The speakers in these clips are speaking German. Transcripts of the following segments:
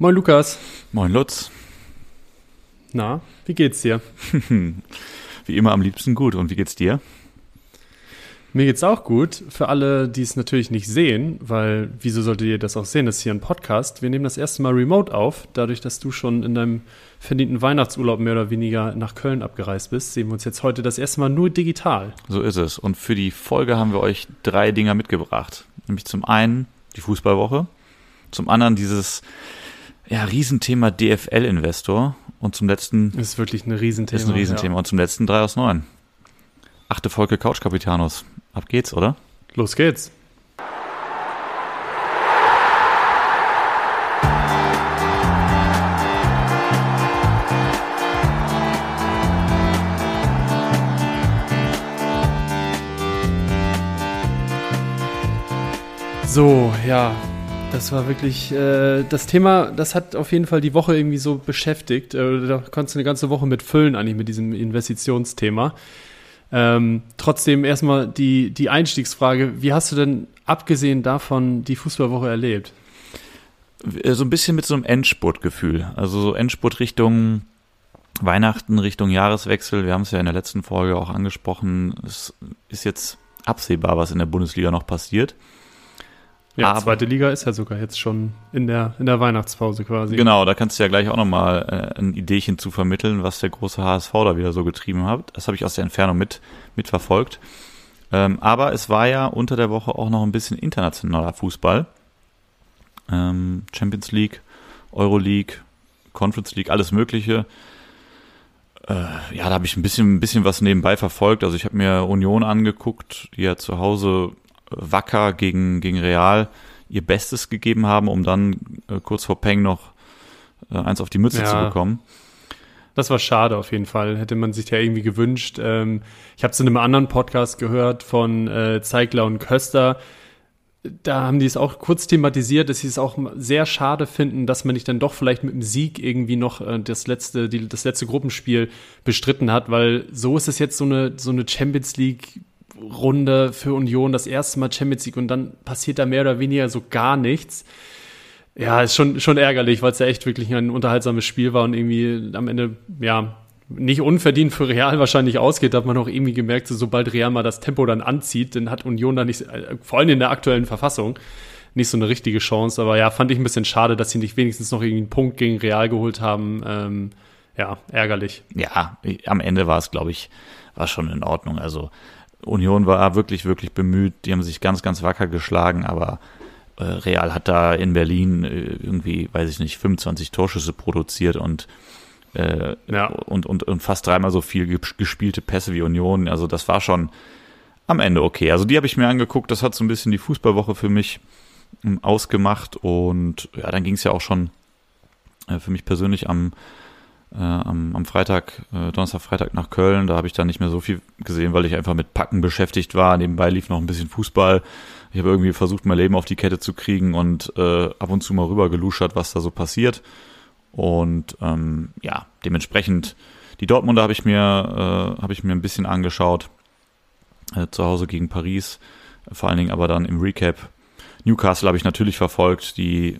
Moin Lukas. Moin Lutz. Na, wie geht's dir? wie immer am liebsten gut. Und wie geht's dir? Mir geht's auch gut. Für alle, die es natürlich nicht sehen, weil wieso solltet ihr das auch sehen? Das ist hier ein Podcast. Wir nehmen das erste Mal remote auf. Dadurch, dass du schon in deinem verdienten Weihnachtsurlaub mehr oder weniger nach Köln abgereist bist, sehen wir uns jetzt heute das erste Mal nur digital. So ist es. Und für die Folge haben wir euch drei Dinger mitgebracht. Nämlich zum einen die Fußballwoche, zum anderen dieses ja, Riesenthema DFL-Investor und zum letzten. Ist wirklich ein Riesenthema. Ist ein Riesenthema. Ja. Und zum letzten 3 aus 9. Achte Folge Couch Capitanos. Ab geht's, oder? Los geht's. So, ja, das war wirklich äh, das Thema, das hat auf jeden Fall die Woche irgendwie so beschäftigt. Äh, da konntest du eine ganze Woche mit füllen, eigentlich mit diesem Investitionsthema. Ähm, trotzdem erstmal die, die Einstiegsfrage: Wie hast du denn abgesehen davon die Fußballwoche erlebt? Äh, so ein bisschen mit so einem Endspurtgefühl. Also so Endspurt Richtung Weihnachten, Richtung Jahreswechsel. Wir haben es ja in der letzten Folge auch angesprochen. Es ist jetzt absehbar, was in der Bundesliga noch passiert. Ja, Aber, zweite Liga ist ja sogar jetzt schon in der, in der Weihnachtspause quasi. Genau, da kannst du ja gleich auch nochmal äh, ein Ideechen zu vermitteln, was der große HSV da wieder so getrieben hat. Das habe ich aus der Entfernung mit, mitverfolgt. Ähm, aber es war ja unter der Woche auch noch ein bisschen internationaler Fußball. Ähm, Champions League, Euroleague, Conference League, alles Mögliche. Äh, ja, da habe ich ein bisschen, ein bisschen was nebenbei verfolgt. Also ich habe mir Union angeguckt, die ja zu Hause Wacker gegen, gegen Real ihr Bestes gegeben haben, um dann äh, kurz vor Peng noch äh, eins auf die Mütze ja. zu bekommen. Das war schade auf jeden Fall. Hätte man sich ja irgendwie gewünscht. Ähm, ich habe es in einem anderen Podcast gehört von äh, Zeigler und Köster. Da haben die es auch kurz thematisiert, dass sie es auch sehr schade finden, dass man nicht dann doch vielleicht mit dem Sieg irgendwie noch äh, das letzte, die, das letzte Gruppenspiel bestritten hat, weil so ist es jetzt so eine, so eine Champions League Runde für Union, das erste Mal Champions League und dann passiert da mehr oder weniger so gar nichts. Ja, ist schon, schon ärgerlich, weil es ja echt wirklich ein unterhaltsames Spiel war und irgendwie am Ende, ja, nicht unverdient für Real wahrscheinlich ausgeht, hat man auch irgendwie gemerkt, so, sobald Real mal das Tempo dann anzieht, dann hat Union da nicht, äh, vor allem in der aktuellen Verfassung, nicht so eine richtige Chance. Aber ja, fand ich ein bisschen schade, dass sie nicht wenigstens noch irgendwie einen Punkt gegen Real geholt haben. Ähm, ja, ärgerlich. Ja, am Ende war es, glaube ich, war schon in Ordnung. Also Union war wirklich, wirklich bemüht. Die haben sich ganz, ganz wacker geschlagen, aber äh, Real hat da in Berlin äh, irgendwie, weiß ich nicht, 25 Torschüsse produziert und, äh, ja. und, und, und fast dreimal so viel gespielte Pässe wie Union. Also das war schon am Ende okay. Also die habe ich mir angeguckt. Das hat so ein bisschen die Fußballwoche für mich ähm, ausgemacht und ja, dann ging es ja auch schon äh, für mich persönlich am äh, am, am Freitag, äh, Donnerstag, Freitag nach Köln. Da habe ich dann nicht mehr so viel gesehen, weil ich einfach mit Packen beschäftigt war. Nebenbei lief noch ein bisschen Fußball. Ich habe irgendwie versucht, mein Leben auf die Kette zu kriegen und äh, ab und zu mal rüber geluschert, was da so passiert. Und ähm, ja, dementsprechend die Dortmunder habe ich mir äh, habe ich mir ein bisschen angeschaut äh, zu Hause gegen Paris, vor allen Dingen aber dann im Recap. Newcastle habe ich natürlich verfolgt, die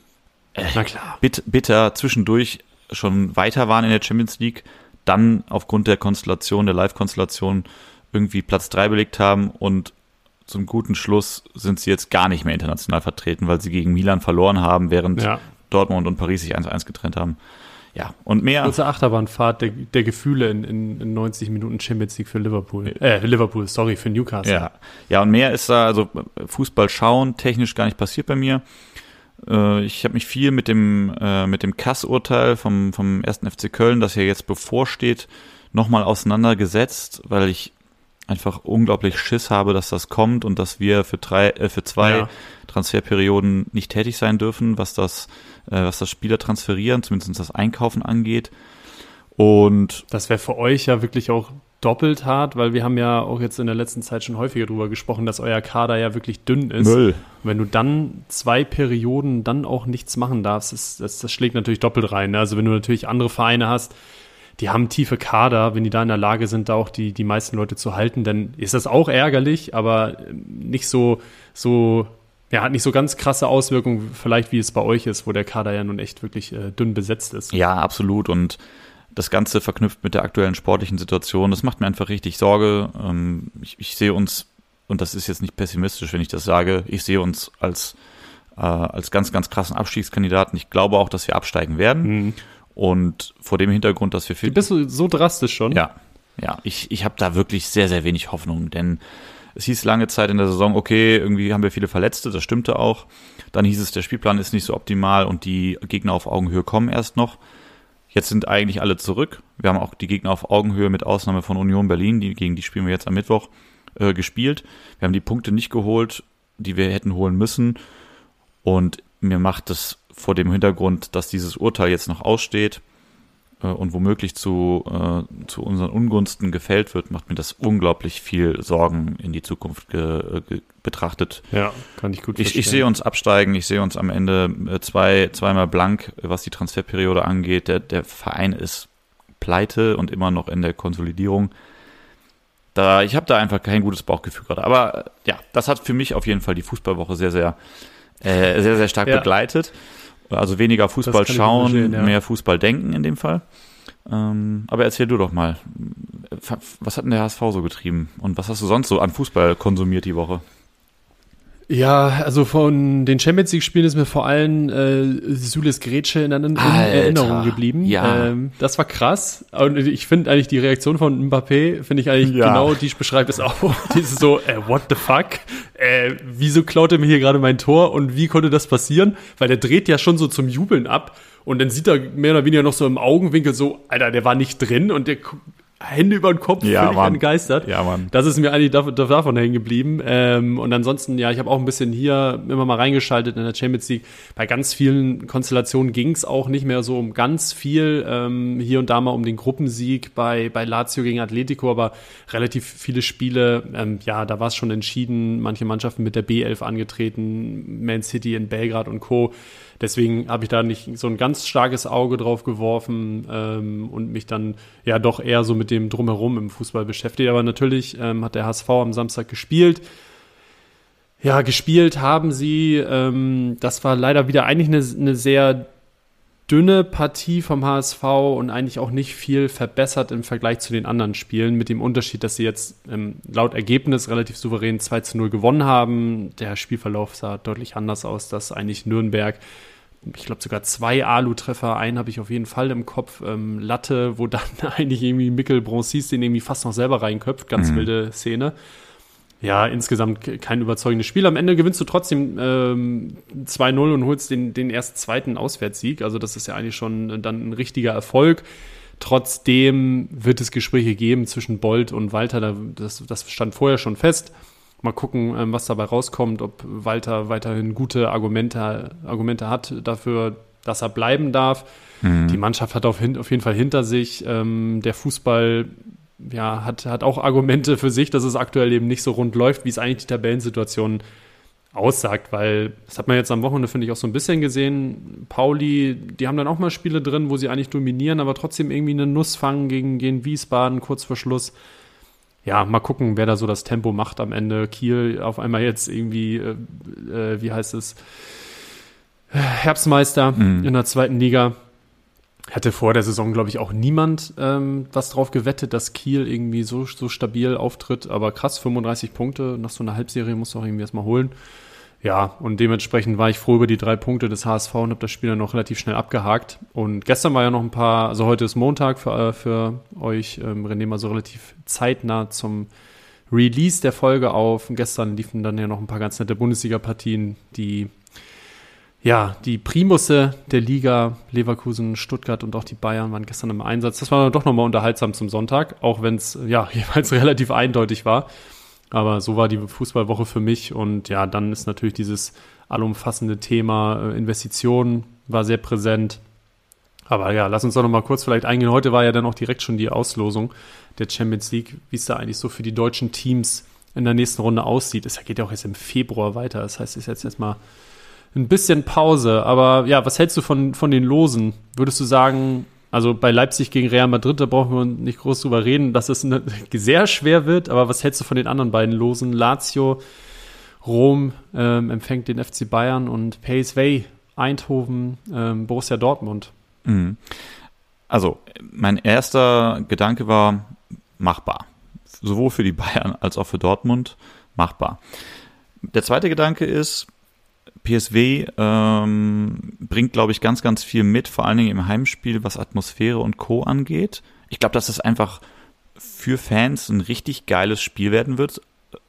äh, Na klar. Bit, bitter zwischendurch schon weiter waren in der Champions League, dann aufgrund der Konstellation, der Live-Konstellation irgendwie Platz drei belegt haben und zum guten Schluss sind sie jetzt gar nicht mehr international vertreten, weil sie gegen Milan verloren haben, während ja. Dortmund und Paris sich 1-1 getrennt haben. Ja, und mehr. Kurze Achterbahnfahrt der, der Gefühle in, in, in 90 Minuten Champions League für Liverpool. Äh, Liverpool, sorry, für Newcastle. Ja, ja und mehr ist da, also Fußball schauen, technisch gar nicht passiert bei mir. Äh, ich habe mich viel mit dem, äh, mit dem Kass-Urteil vom, vom 1. FC Köln, das ja jetzt bevorsteht, nochmal auseinandergesetzt, weil ich einfach unglaublich Schiss habe, dass das kommt und dass wir für drei, äh, für zwei ja. Transferperioden nicht tätig sein dürfen, was das, äh, was das Spieler transferieren, zumindest das Einkaufen angeht. Und das wäre für euch ja wirklich auch doppelt hart, weil wir haben ja auch jetzt in der letzten Zeit schon häufiger darüber gesprochen, dass euer Kader ja wirklich dünn ist. Müll. Und wenn du dann zwei Perioden dann auch nichts machen darfst, das, das, das schlägt natürlich doppelt rein. Ne? Also wenn du natürlich andere Vereine hast, die haben tiefe Kader, wenn die da in der Lage sind, da auch die, die meisten Leute zu halten, dann ist das auch ärgerlich, aber nicht so, so ja, hat nicht so ganz krasse Auswirkungen, vielleicht wie es bei euch ist, wo der Kader ja nun echt wirklich äh, dünn besetzt ist. Ja, absolut. Und das Ganze verknüpft mit der aktuellen sportlichen Situation, das macht mir einfach richtig Sorge. Ähm, ich, ich sehe uns, und das ist jetzt nicht pessimistisch, wenn ich das sage, ich sehe uns als, äh, als ganz, ganz krassen Abstiegskandidaten. Ich glaube auch, dass wir absteigen werden. Mhm. Und vor dem Hintergrund, dass wir viel. Bist du so drastisch schon? Ja, ja. Ich, ich habe da wirklich sehr, sehr wenig Hoffnung, denn es hieß lange Zeit in der Saison, okay, irgendwie haben wir viele Verletzte, das stimmte auch. Dann hieß es, der Spielplan ist nicht so optimal und die Gegner auf Augenhöhe kommen erst noch. Jetzt sind eigentlich alle zurück. Wir haben auch die Gegner auf Augenhöhe mit Ausnahme von Union Berlin, die, gegen die spielen wir jetzt am Mittwoch, äh, gespielt. Wir haben die Punkte nicht geholt, die wir hätten holen müssen. Und mir macht es vor dem Hintergrund, dass dieses Urteil jetzt noch aussteht, äh, und womöglich zu, äh, zu unseren Ungunsten gefällt wird, macht mir das unglaublich viel Sorgen in die Zukunft ge, ge, betrachtet. Ja, kann ich gut ich, ich sehe uns absteigen, ich sehe uns am Ende äh, zwei, zweimal blank, was die Transferperiode angeht. Der, der Verein ist pleite und immer noch in der Konsolidierung. Da, ich habe da einfach kein gutes Bauchgefühl gerade. Aber ja, das hat für mich auf jeden Fall die Fußballwoche sehr, sehr, äh, sehr, sehr stark ja. begleitet. Also weniger Fußball schauen, ja. mehr Fußball denken in dem Fall. Ähm, aber erzähl du doch mal, was hat denn der HSV so getrieben und was hast du sonst so an Fußball konsumiert die Woche? Ja, also von den Champions League-Spielen ist mir vor allem äh, Sules Grätsche in, in Erinnerung geblieben. Ja. Ähm, das war krass. Und ich finde eigentlich die Reaktion von Mbappé, finde ich eigentlich ja. genau, die beschreibt es auch. die ist so, äh, what the fuck? Äh, wieso klaut er mir hier gerade mein Tor und wie konnte das passieren? Weil der dreht ja schon so zum Jubeln ab. Und dann sieht er mehr oder weniger noch so im Augenwinkel so, Alter, der war nicht drin und der Hände über den Kopf, ja, völlig Mann. Ja, Mann. Das ist mir eigentlich davon, davon hängen geblieben. Ähm, und ansonsten, ja, ich habe auch ein bisschen hier immer mal reingeschaltet in der Champions League. Bei ganz vielen Konstellationen ging es auch nicht mehr so um ganz viel. Ähm, hier und da mal um den Gruppensieg bei, bei Lazio gegen Atletico, aber relativ viele Spiele, ähm, ja, da war es schon entschieden. Manche Mannschaften mit der B11 angetreten, Man City in Belgrad und Co. Deswegen habe ich da nicht so ein ganz starkes Auge drauf geworfen ähm, und mich dann ja doch eher so mit dem Drumherum im Fußball beschäftigt. Aber natürlich ähm, hat der HSV am Samstag gespielt. Ja, gespielt haben sie. Ähm, das war leider wieder eigentlich eine, eine sehr dünne Partie vom HSV und eigentlich auch nicht viel verbessert im Vergleich zu den anderen Spielen, mit dem Unterschied, dass sie jetzt ähm, laut Ergebnis relativ souverän 2 zu 0 gewonnen haben. Der Spielverlauf sah deutlich anders aus, dass eigentlich Nürnberg ich glaube sogar zwei Alu-Treffer, einen habe ich auf jeden Fall im Kopf, ähm, Latte, wo dann eigentlich irgendwie Mikkel Bronzis den irgendwie fast noch selber reinköpft, ganz mhm. wilde Szene. Ja, insgesamt kein überzeugendes Spiel. Am Ende gewinnst du trotzdem ähm, 2-0 und holst den, den erst zweiten Auswärtssieg. Also das ist ja eigentlich schon dann ein richtiger Erfolg. Trotzdem wird es Gespräche geben zwischen Bolt und Walter. Das, das stand vorher schon fest. Mal gucken, ähm, was dabei rauskommt, ob Walter weiterhin gute Argumente, Argumente hat dafür, dass er bleiben darf. Mhm. Die Mannschaft hat auf, auf, jeden Fall hinter sich. Ähm, der Fußball ja, hat, hat auch Argumente für sich, dass es aktuell eben nicht so rund läuft, wie es eigentlich die Tabellensituation aussagt, weil das hat man jetzt am Wochenende, finde ich, auch so ein bisschen gesehen. Pauli, die haben dann auch mal Spiele drin, wo sie eigentlich dominieren, aber trotzdem irgendwie eine Nuss fangen gegen, gegen Wiesbaden kurz vor Schluss ja, mal gucken, wer da so das Tempo macht am Ende. Kiel auf einmal jetzt irgendwie, äh, äh, wie heißt es, Herbstmeister mhm. in der zweiten Liga. Hätte vor der Saison, glaube ich, auch niemand ähm, was drauf gewettet, dass Kiel irgendwie so, so stabil auftritt. Aber krass, 35 Punkte nach so einer Halbserie muss auch irgendwie erstmal holen. Ja, und dementsprechend war ich froh über die drei Punkte des HSV und habe das Spiel dann noch relativ schnell abgehakt. Und gestern war ja noch ein paar, also heute ist Montag für, äh, für euch. Ähm, René mal so relativ zeitnah zum Release der Folge auf. Und gestern liefen dann ja noch ein paar ganz nette Bundesliga-Partien, die ja, die Primusse der Liga, Leverkusen, Stuttgart und auch die Bayern waren gestern im Einsatz. Das war doch nochmal unterhaltsam zum Sonntag, auch wenn es ja jeweils relativ eindeutig war. Aber so war die Fußballwoche für mich. Und ja, dann ist natürlich dieses allumfassende Thema äh, Investitionen war sehr präsent. Aber ja, lass uns doch noch mal kurz vielleicht eingehen. Heute war ja dann auch direkt schon die Auslosung der Champions League, wie es da eigentlich so für die deutschen Teams in der nächsten Runde aussieht. Es geht ja auch jetzt im Februar weiter. Das heißt, es ist jetzt erstmal ein bisschen Pause. Aber ja, was hältst du von, von den Losen? Würdest du sagen, also bei Leipzig gegen Real Madrid, da brauchen wir nicht groß drüber reden, dass es sehr schwer wird. Aber was hältst du von den anderen beiden Losen? Lazio Rom ähm, empfängt den FC Bayern und PSV, Eindhoven, ähm, Borussia Dortmund. Mhm. Also, mein erster Gedanke war machbar. Sowohl für die Bayern als auch für Dortmund machbar. Der zweite Gedanke ist, PSW ähm, bringt, glaube ich, ganz, ganz viel mit, vor allen Dingen im Heimspiel, was Atmosphäre und Co. angeht. Ich glaube, dass das einfach für Fans ein richtig geiles Spiel werden wird.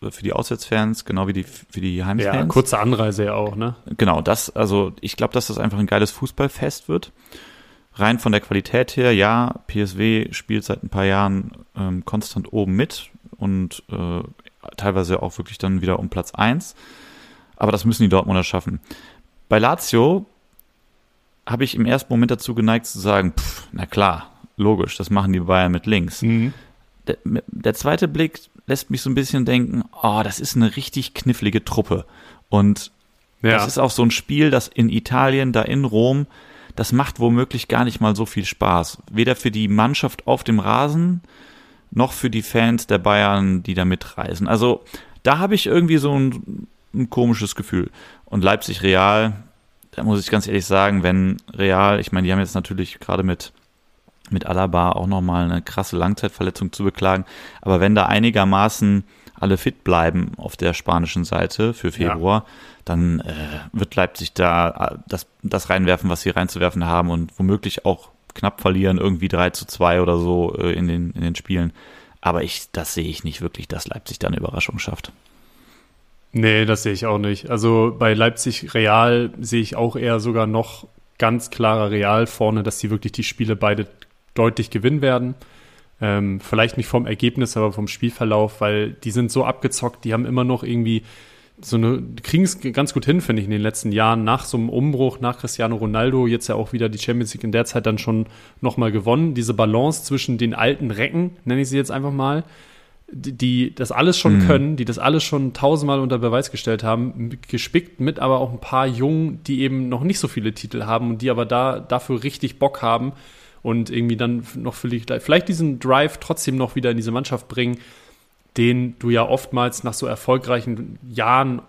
Äh, für die Auswärtsfans, genau wie die, für die Heimfans. Ja, kurze Anreise ja auch, ne? Genau, das, also ich glaube, dass das einfach ein geiles Fußballfest wird. Rein von der Qualität her, ja, PSW spielt seit ein paar Jahren ähm, konstant oben mit und äh, teilweise auch wirklich dann wieder um Platz eins aber das müssen die Dortmunder schaffen. Bei Lazio habe ich im ersten Moment dazu geneigt zu sagen, pff, na klar, logisch, das machen die Bayern mit links. Mhm. Der, der, zweite Blick lässt mich so ein bisschen denken, oh, das ist eine richtig knifflige Truppe. Und ja. das ist auch so ein Spiel, das in Italien, da in Rom, das macht womöglich gar nicht mal so viel Spaß. Weder für die Mannschaft auf dem Rasen, noch für die Fans der Bayern, die da mitreisen. Also da habe ich irgendwie so ein ein komisches Gefühl. Und Leipzig Real, da muss ich ganz ehrlich sagen, wenn Real, ich meine, die haben jetzt natürlich gerade mit mit Alaba auch nochmal eine krasse Langzeitverletzung zu beklagen. Aber wenn da einigermaßen alle fit bleiben auf der spanischen Seite für Februar, ja. dann äh, wird Leipzig da äh, das, das reinwerfen, was sie reinzuwerfen haben und womöglich auch knapp verlieren, irgendwie 3 zu 2 oder so äh, in, den, in den Spielen. Aber ich, das sehe ich nicht wirklich, dass Leipzig da eine Überraschung schafft. Nee, das sehe ich auch nicht. Also bei Leipzig Real sehe ich auch eher sogar noch ganz klarer Real vorne, dass sie wirklich die Spiele beide deutlich gewinnen werden. Ähm, vielleicht nicht vom Ergebnis, aber vom Spielverlauf, weil die sind so abgezockt, die haben immer noch irgendwie so eine, kriegen es ganz gut hin, finde ich, in den letzten Jahren. Nach so einem Umbruch, nach Cristiano Ronaldo, jetzt ja auch wieder die Champions League in der Zeit dann schon nochmal gewonnen. Diese Balance zwischen den alten Recken, nenne ich sie jetzt einfach mal, die das alles schon mhm. können, die das alles schon tausendmal unter Beweis gestellt haben, gespickt mit aber auch ein paar Jungen, die eben noch nicht so viele Titel haben und die aber da dafür richtig Bock haben und irgendwie dann noch vielleicht, vielleicht diesen Drive trotzdem noch wieder in diese Mannschaft bringen, den du ja oftmals nach so erfolgreichen Jahren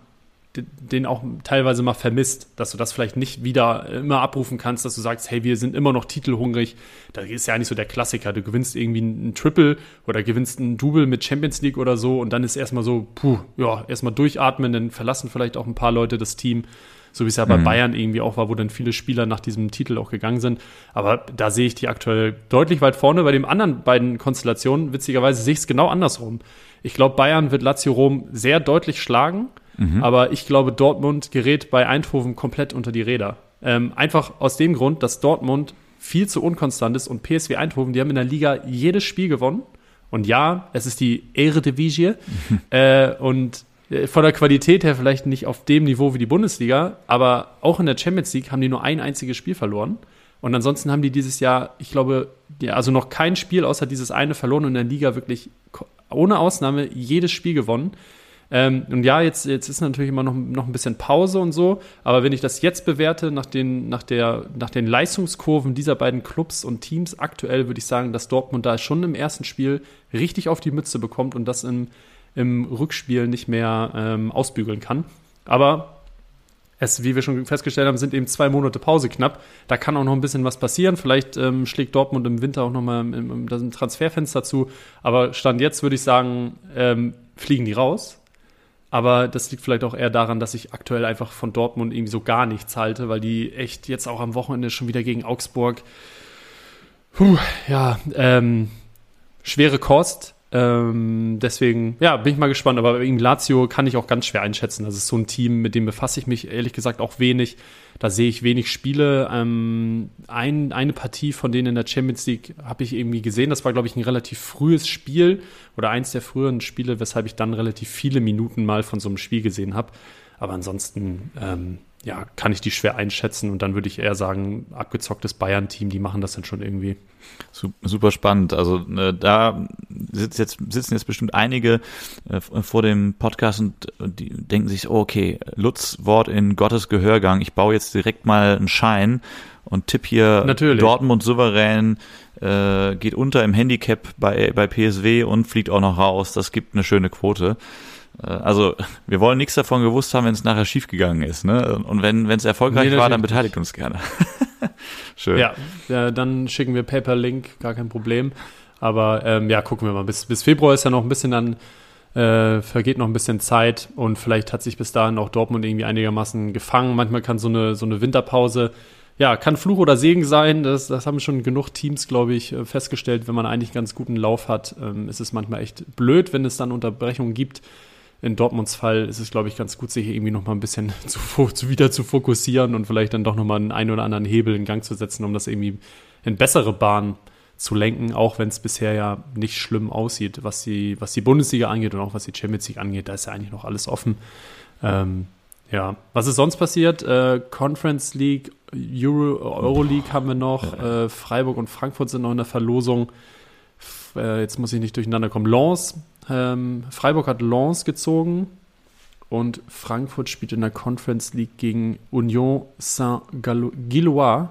den auch teilweise mal vermisst, dass du das vielleicht nicht wieder immer abrufen kannst, dass du sagst, hey, wir sind immer noch titelhungrig. Da ist ja eigentlich so der Klassiker. Du gewinnst irgendwie ein Triple oder gewinnst ein Double mit Champions League oder so und dann ist erstmal so, puh, ja, erstmal durchatmen, dann verlassen vielleicht auch ein paar Leute das Team, so wie es ja bei mhm. Bayern irgendwie auch war, wo dann viele Spieler nach diesem Titel auch gegangen sind. Aber da sehe ich die aktuell deutlich weit vorne. Bei den anderen beiden Konstellationen, witzigerweise, sehe ich es genau andersrum. Ich glaube, Bayern wird Lazio Rom sehr deutlich schlagen Mhm. Aber ich glaube, Dortmund gerät bei Eindhoven komplett unter die Räder. Ähm, einfach aus dem Grund, dass Dortmund viel zu unkonstant ist und PSW Eindhoven, die haben in der Liga jedes Spiel gewonnen. Und ja, es ist die Eredivisie. Mhm. Äh, und äh, von der Qualität her vielleicht nicht auf dem Niveau wie die Bundesliga, aber auch in der Champions League haben die nur ein einziges Spiel verloren. Und ansonsten haben die dieses Jahr, ich glaube, ja, also noch kein Spiel außer dieses eine verloren und in der Liga wirklich ohne Ausnahme jedes Spiel gewonnen. Ähm, und ja, jetzt, jetzt ist natürlich immer noch, noch ein bisschen Pause und so, aber wenn ich das jetzt bewerte, nach den, nach, der, nach den Leistungskurven dieser beiden Clubs und Teams aktuell, würde ich sagen, dass Dortmund da schon im ersten Spiel richtig auf die Mütze bekommt und das im, im Rückspiel nicht mehr ähm, ausbügeln kann. Aber es, wie wir schon festgestellt haben, sind eben zwei Monate Pause knapp. Da kann auch noch ein bisschen was passieren. Vielleicht ähm, schlägt Dortmund im Winter auch noch mal im, im, im Transferfenster zu. Aber Stand jetzt würde ich sagen, ähm, fliegen die raus. Aber das liegt vielleicht auch eher daran, dass ich aktuell einfach von Dortmund irgendwie so gar nichts halte, weil die echt jetzt auch am Wochenende schon wieder gegen Augsburg, puh, ja, ähm, schwere Kost. Ähm, deswegen, ja, bin ich mal gespannt. Aber wegen Lazio kann ich auch ganz schwer einschätzen. Das ist so ein Team, mit dem befasse ich mich ehrlich gesagt auch wenig. Da sehe ich wenig Spiele. Ähm, ein, eine Partie von denen in der Champions League habe ich irgendwie gesehen. Das war, glaube ich, ein relativ frühes Spiel oder eins der früheren Spiele, weshalb ich dann relativ viele Minuten mal von so einem Spiel gesehen habe. Aber ansonsten, ähm, ja, kann ich die schwer einschätzen und dann würde ich eher sagen, abgezocktes Bayern-Team, die machen das dann schon irgendwie. Super spannend. Also äh, da sitzt jetzt, sitzen jetzt bestimmt einige äh, vor dem Podcast und äh, die denken sich, oh, okay, Lutz Wort in Gottes Gehörgang. Ich baue jetzt direkt mal einen Schein und tipp hier Natürlich. Dortmund souverän, äh, geht unter im Handicap bei, bei PSW und fliegt auch noch raus. Das gibt eine schöne Quote. Äh, also wir wollen nichts davon gewusst haben, wenn es nachher schiefgegangen ist. Ne? Und wenn es erfolgreich nee, war, dann beteiligt uns gerne. Schön. Ja, ja, dann schicken wir Paper-Link, gar kein Problem. Aber ähm, ja, gucken wir mal. Bis, bis Februar ist ja noch ein bisschen dann, äh, vergeht noch ein bisschen Zeit und vielleicht hat sich bis dahin auch Dortmund irgendwie einigermaßen gefangen. Manchmal kann so eine, so eine Winterpause, ja, kann Fluch oder Segen sein. Das, das haben schon genug Teams, glaube ich, äh, festgestellt. Wenn man eigentlich ganz guten Lauf hat, ähm, ist es manchmal echt blöd, wenn es dann Unterbrechungen gibt. In Dortmunds Fall ist es, glaube ich, ganz gut, sich irgendwie noch mal ein bisschen zu, zu wieder zu fokussieren und vielleicht dann doch noch mal einen, einen oder anderen Hebel in Gang zu setzen, um das irgendwie in bessere Bahnen zu lenken, auch wenn es bisher ja nicht schlimm aussieht, was die, was die Bundesliga angeht und auch was die Champions League angeht. Da ist ja eigentlich noch alles offen. Ähm, ja, was ist sonst passiert? Äh, Conference League, Euro, Euroleague haben wir noch. Äh, Freiburg und Frankfurt sind noch in der Verlosung. Äh, jetzt muss ich nicht durcheinander kommen. Lens. Ähm, Freiburg hat Lens gezogen und Frankfurt spielt in der Conference League gegen Union Saint-Gillois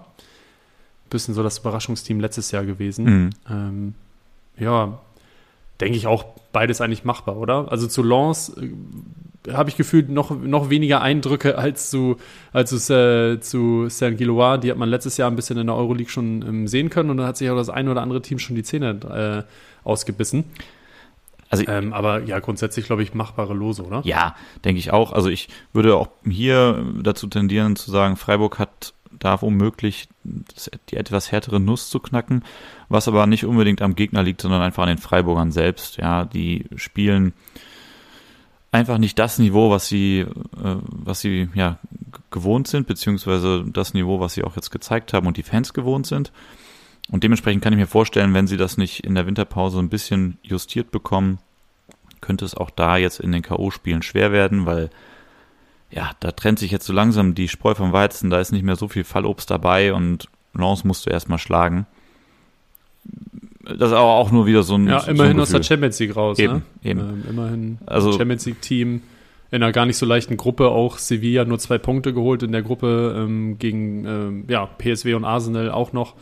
bisschen so das Überraschungsteam letztes Jahr gewesen. Mhm. Ähm, ja, denke ich auch beides eigentlich machbar, oder? Also zu Lens äh, habe ich gefühlt noch, noch weniger Eindrücke als zu, als zu, äh, zu Saint-Gillois. Die hat man letztes Jahr ein bisschen in der Euroleague schon ähm, sehen können und dann hat sich auch das ein oder andere Team schon die Zähne äh, ausgebissen. Also, ähm, aber ja, grundsätzlich glaube ich machbare Lose, oder? Ja, denke ich auch. Also ich würde auch hier dazu tendieren zu sagen, Freiburg hat da womöglich die etwas härtere Nuss zu knacken, was aber nicht unbedingt am Gegner liegt, sondern einfach an den Freiburgern selbst. Ja, die spielen einfach nicht das Niveau, was sie, äh, was sie ja gewohnt sind, beziehungsweise das Niveau, was sie auch jetzt gezeigt haben und die Fans gewohnt sind. Und dementsprechend kann ich mir vorstellen, wenn sie das nicht in der Winterpause ein bisschen justiert bekommen, könnte es auch da jetzt in den K.O.-Spielen schwer werden, weil ja, da trennt sich jetzt so langsam die Spreu vom Weizen, da ist nicht mehr so viel Fallobst dabei und Lance musst du erstmal schlagen. Das ist aber auch nur wieder so ein. Ja, immerhin so aus der Champions League raus, eben, ne? Eben. Ähm, immerhin also, Champions League-Team in einer gar nicht so leichten Gruppe auch Sevilla nur zwei Punkte geholt in der Gruppe ähm, gegen ähm, ja, PSW und Arsenal auch noch.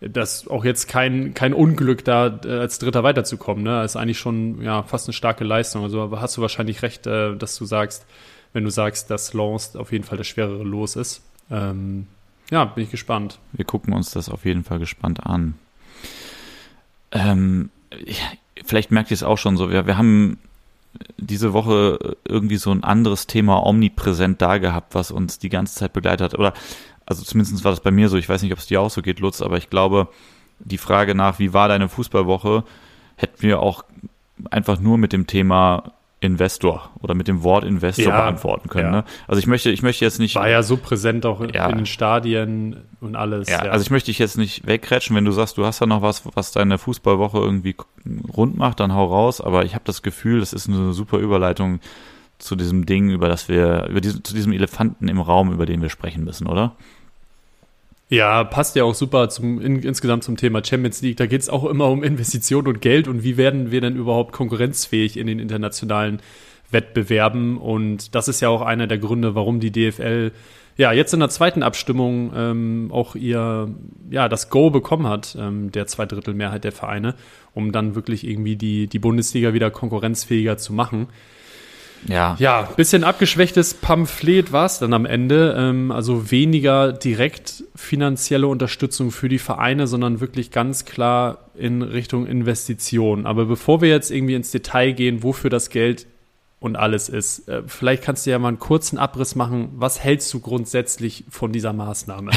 Das auch jetzt kein, kein Unglück, da äh, als Dritter weiterzukommen. Ne? Das ist eigentlich schon ja, fast eine starke Leistung. Also hast du wahrscheinlich recht, äh, dass du sagst, wenn du sagst, dass Lance auf jeden Fall das schwerere Los ist. Ähm, ja, bin ich gespannt. Wir gucken uns das auf jeden Fall gespannt an. Ähm, vielleicht merkt ihr es auch schon so. Wir, wir haben diese Woche irgendwie so ein anderes Thema omnipräsent da gehabt, was uns die ganze Zeit begleitet hat. Oder, also zumindest war das bei mir so. Ich weiß nicht, ob es dir auch so geht, Lutz, aber ich glaube, die Frage nach, wie war deine Fußballwoche, hätten wir auch einfach nur mit dem Thema Investor oder mit dem Wort Investor ja, beantworten können. Ja. Ne? Also ich möchte, ich möchte jetzt nicht. War ja so präsent auch ja. in den Stadien und alles. Ja, also ich möchte dich jetzt nicht wegkretschen, wenn du sagst, du hast da noch was, was deine Fußballwoche irgendwie rund macht, dann hau raus. Aber ich habe das Gefühl, das ist eine super Überleitung zu diesem Ding, über das wir, über diesen, zu diesem Elefanten im Raum, über den wir sprechen müssen, oder? Ja, passt ja auch super zum, in, insgesamt zum Thema Champions League. Da geht es auch immer um Investitionen und Geld und wie werden wir denn überhaupt konkurrenzfähig in den internationalen Wettbewerben. Und das ist ja auch einer der Gründe, warum die DFL ja jetzt in der zweiten Abstimmung ähm, auch ihr ja das Go bekommen hat, ähm, der Zweidrittelmehrheit der Vereine, um dann wirklich irgendwie die, die Bundesliga wieder konkurrenzfähiger zu machen. Ja. Ja, bisschen abgeschwächtes Pamphlet war es dann am Ende. Ähm, also weniger direkt finanzielle Unterstützung für die Vereine, sondern wirklich ganz klar in Richtung Investition. Aber bevor wir jetzt irgendwie ins Detail gehen, wofür das Geld und alles ist, äh, vielleicht kannst du ja mal einen kurzen Abriss machen. Was hältst du grundsätzlich von dieser Maßnahme?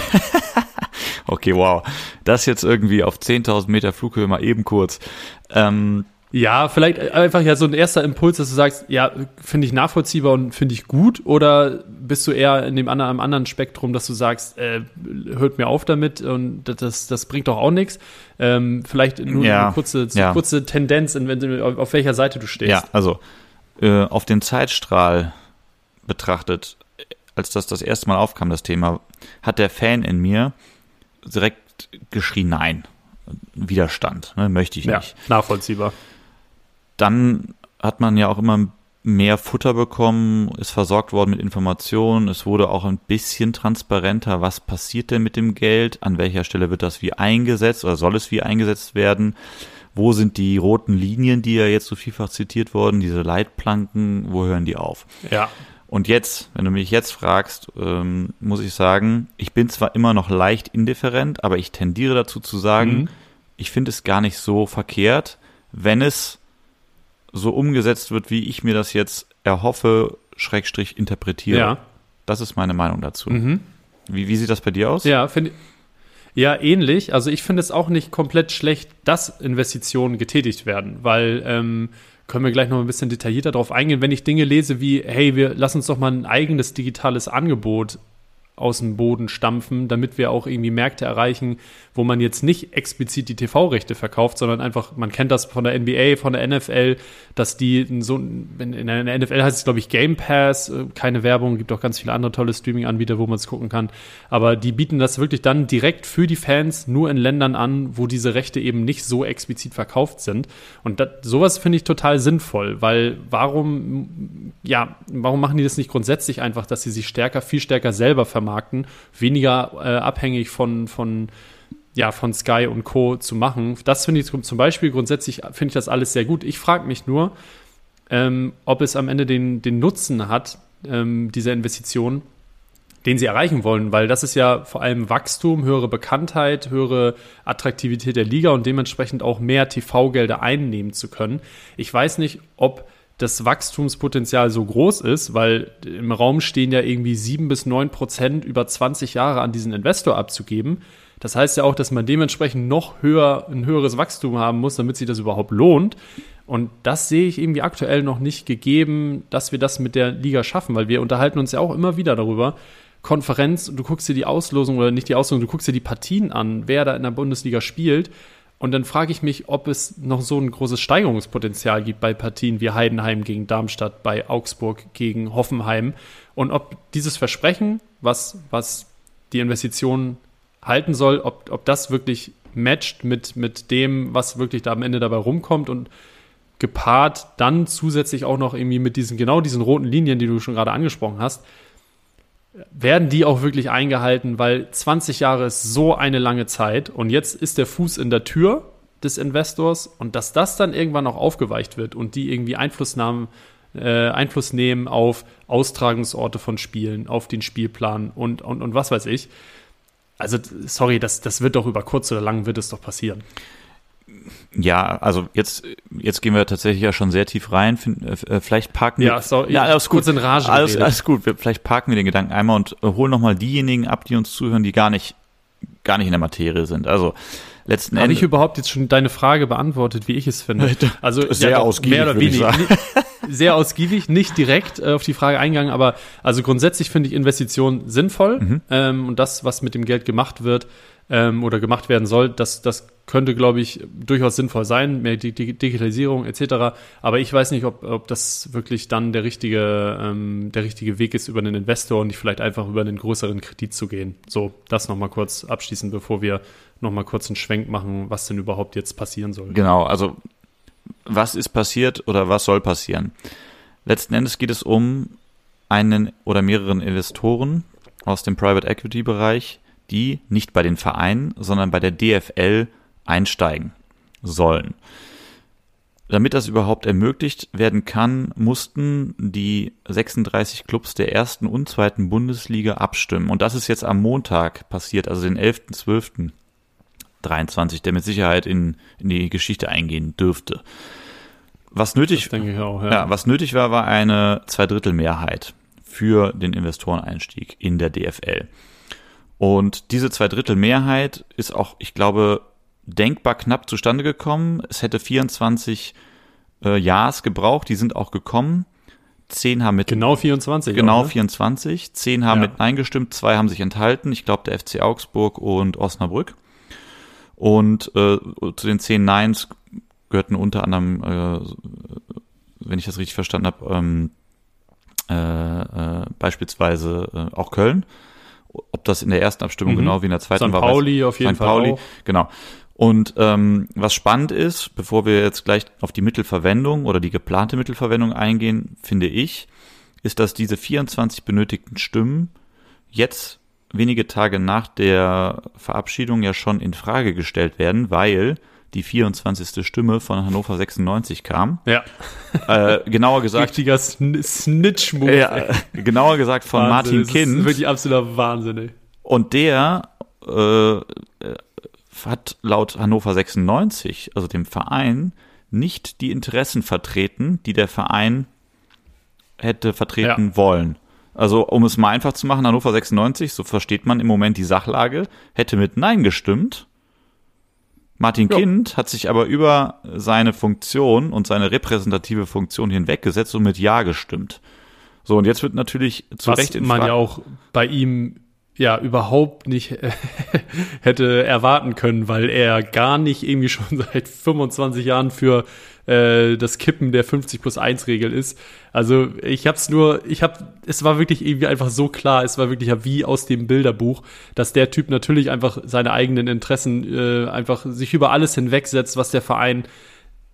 okay, wow. Das jetzt irgendwie auf 10.000 Meter Flughöhe mal eben kurz. Ähm, ja, vielleicht einfach ja so ein erster Impuls, dass du sagst, ja, finde ich nachvollziehbar und finde ich gut, oder bist du eher in dem anderen, am anderen Spektrum, dass du sagst, äh, hört mir auf damit und das, das bringt doch auch nichts. Ähm, vielleicht nur ja, eine kurze, ja. kurze Tendenz, in, in, auf, auf welcher Seite du stehst. Ja, also äh, auf den Zeitstrahl betrachtet, als das das erste Mal aufkam, das Thema, hat der Fan in mir direkt geschrien, nein. Widerstand, ne, möchte ich nicht. Ja, nachvollziehbar dann hat man ja auch immer mehr Futter bekommen, ist versorgt worden mit Informationen. Es wurde auch ein bisschen transparenter, was passiert denn mit dem Geld, an welcher Stelle wird das wie eingesetzt oder soll es wie eingesetzt werden. wo sind die roten Linien, die ja jetzt so vielfach zitiert wurden, diese Leitplanken, wo hören die auf? Ja. Und jetzt, wenn du mich jetzt fragst, ähm, muss ich sagen, ich bin zwar immer noch leicht indifferent, aber ich tendiere dazu zu sagen, mhm. ich finde es gar nicht so verkehrt, wenn es so umgesetzt wird, wie ich mir das jetzt erhoffe, Schrägstrich interpretiere. Ja. Das ist meine Meinung dazu. Mhm. Wie, wie sieht das bei dir aus? Ja, finde ja, ähnlich. Also ich finde es auch nicht komplett schlecht, dass Investitionen getätigt werden, weil ähm, können wir gleich noch ein bisschen detaillierter darauf eingehen, wenn ich Dinge lese wie, hey, wir lassen uns doch mal ein eigenes digitales Angebot aus dem Boden stampfen, damit wir auch irgendwie Märkte erreichen, wo man jetzt nicht explizit die TV-Rechte verkauft, sondern einfach, man kennt das von der NBA, von der NFL, dass die so, in der NFL heißt es, glaube ich, Game Pass, äh, keine Werbung, gibt auch ganz viele andere tolle Streaming-Anbieter, wo man es gucken kann. Aber die bieten das wirklich dann direkt für die Fans nur in Ländern an, wo diese Rechte eben nicht so explizit verkauft sind. Und das, sowas finde ich total sinnvoll, weil warum, ja, warum machen die das nicht grundsätzlich einfach, dass sie sich stärker, viel stärker selber vermarkten, weniger äh, abhängig von, von ja, von Sky und Co. zu machen. Das finde ich zum Beispiel grundsätzlich, finde ich das alles sehr gut. Ich frage mich nur, ähm, ob es am Ende den, den Nutzen hat, ähm, dieser Investition, den sie erreichen wollen, weil das ist ja vor allem Wachstum, höhere Bekanntheit, höhere Attraktivität der Liga und dementsprechend auch mehr TV-Gelder einnehmen zu können. Ich weiß nicht, ob das Wachstumspotenzial so groß ist, weil im Raum stehen ja irgendwie sieben bis neun Prozent über 20 Jahre an diesen Investor abzugeben. Das heißt ja auch, dass man dementsprechend noch höher, ein höheres Wachstum haben muss, damit sich das überhaupt lohnt. Und das sehe ich irgendwie aktuell noch nicht gegeben, dass wir das mit der Liga schaffen, weil wir unterhalten uns ja auch immer wieder darüber. Konferenz, du guckst dir die Auslosung oder nicht die Auslosung, du guckst dir die Partien an, wer da in der Bundesliga spielt. Und dann frage ich mich, ob es noch so ein großes Steigerungspotenzial gibt bei Partien wie Heidenheim gegen Darmstadt, bei Augsburg gegen Hoffenheim. Und ob dieses Versprechen, was, was die Investitionen halten soll, ob, ob das wirklich matcht mit, mit dem, was wirklich da am Ende dabei rumkommt und gepaart dann zusätzlich auch noch irgendwie mit diesen, genau diesen roten Linien, die du schon gerade angesprochen hast, werden die auch wirklich eingehalten, weil 20 Jahre ist so eine lange Zeit und jetzt ist der Fuß in der Tür des Investors und dass das dann irgendwann auch aufgeweicht wird und die irgendwie Einflussnahmen, äh, Einfluss nehmen auf Austragungsorte von Spielen, auf den Spielplan und, und, und was weiß ich, also, sorry, das, das wird doch über kurz oder lang wird es doch passieren. Ja, also jetzt, jetzt gehen wir tatsächlich ja schon sehr tief rein. Äh, vielleicht parken wir. Ja, sorry, ja, alles gut. in Rage alles, alles gut. Vielleicht parken wir den Gedanken einmal und holen nochmal diejenigen ab, die uns zuhören, die gar nicht, gar nicht in der Materie sind. Also, letzten Endes. Habe ich überhaupt jetzt schon deine Frage beantwortet, wie ich es finde? Also sehr ja, ausgiebig, mehr oder weniger. sehr ausgiebig, nicht direkt äh, auf die Frage eingegangen, aber also grundsätzlich finde ich Investitionen sinnvoll mhm. ähm, und das, was mit dem Geld gemacht wird ähm, oder gemacht werden soll, das, das könnte, glaube ich, durchaus sinnvoll sein, mehr die, die Digitalisierung etc. Aber ich weiß nicht, ob, ob das wirklich dann der richtige, ähm, der richtige Weg ist, über einen Investor und nicht vielleicht einfach über einen größeren Kredit zu gehen. So, das nochmal kurz abschließen, bevor wir nochmal kurz einen Schwenk machen, was denn überhaupt jetzt passieren soll. Genau, also was ist passiert oder was soll passieren? Letzten Endes geht es um einen oder mehreren Investoren aus dem Private Equity Bereich, die nicht bei den Vereinen, sondern bei der DFL einsteigen sollen. Damit das überhaupt ermöglicht werden kann, mussten die 36 Clubs der ersten und zweiten Bundesliga abstimmen. Und das ist jetzt am Montag passiert, also den 11.12. 23, der mit Sicherheit in, in die Geschichte eingehen dürfte. Was nötig, auch, ja. ja. was nötig war, war eine Zweidrittelmehrheit für den Investoreneinstieg in der DFL. Und diese Zweidrittelmehrheit ist auch, ich glaube, denkbar knapp zustande gekommen. Es hätte 24 äh, Ja's gebraucht, die sind auch gekommen. Zehn haben mit genau 24 genau auch, ne? 24 zehn haben ja. mit eingestimmt zwei haben sich enthalten ich glaube der FC Augsburg und Osnabrück und äh, zu den zehn Nines gehörten unter anderem, äh, wenn ich das richtig verstanden habe, ähm, äh, äh, beispielsweise äh, auch Köln. Ob das in der ersten Abstimmung mhm. genau wie in der zweiten St. war. Pauli auf jeden St. Fall. Pauli, auch. genau. Und ähm, was spannend ist, bevor wir jetzt gleich auf die Mittelverwendung oder die geplante Mittelverwendung eingehen, finde ich, ist, dass diese 24 benötigten Stimmen jetzt wenige Tage nach der Verabschiedung ja schon in Frage gestellt werden, weil die 24. Stimme von Hannover 96 kam. Ja. Äh, genauer gesagt. Richtiger Sn Snitch-Move. Ja, äh, genauer gesagt von Wahnsinn, Martin das Kind. Ist wirklich absoluter Wahnsinn, ey. Und der äh, hat laut Hannover 96, also dem Verein, nicht die Interessen vertreten, die der Verein hätte vertreten Ja. wollen. Also, um es mal einfach zu machen, Hannover 96, so versteht man im Moment die Sachlage, hätte mit Nein gestimmt. Martin Ja. Kind hat sich aber über seine Funktion und seine repräsentative Funktion hinweggesetzt und mit Ja gestimmt. So, und jetzt wird natürlich zu Was Recht in man ja auch bei ihm ja überhaupt nicht äh, hätte erwarten können, weil er gar nicht irgendwie schon seit 25 Jahren für äh, das Kippen der 50 plus 1 Regel ist. Also ich hab's nur, ich hab, es war wirklich irgendwie einfach so klar, es war wirklich ja wie aus dem Bilderbuch, dass der Typ natürlich einfach seine eigenen Interessen äh, einfach sich über alles hinwegsetzt, was der Verein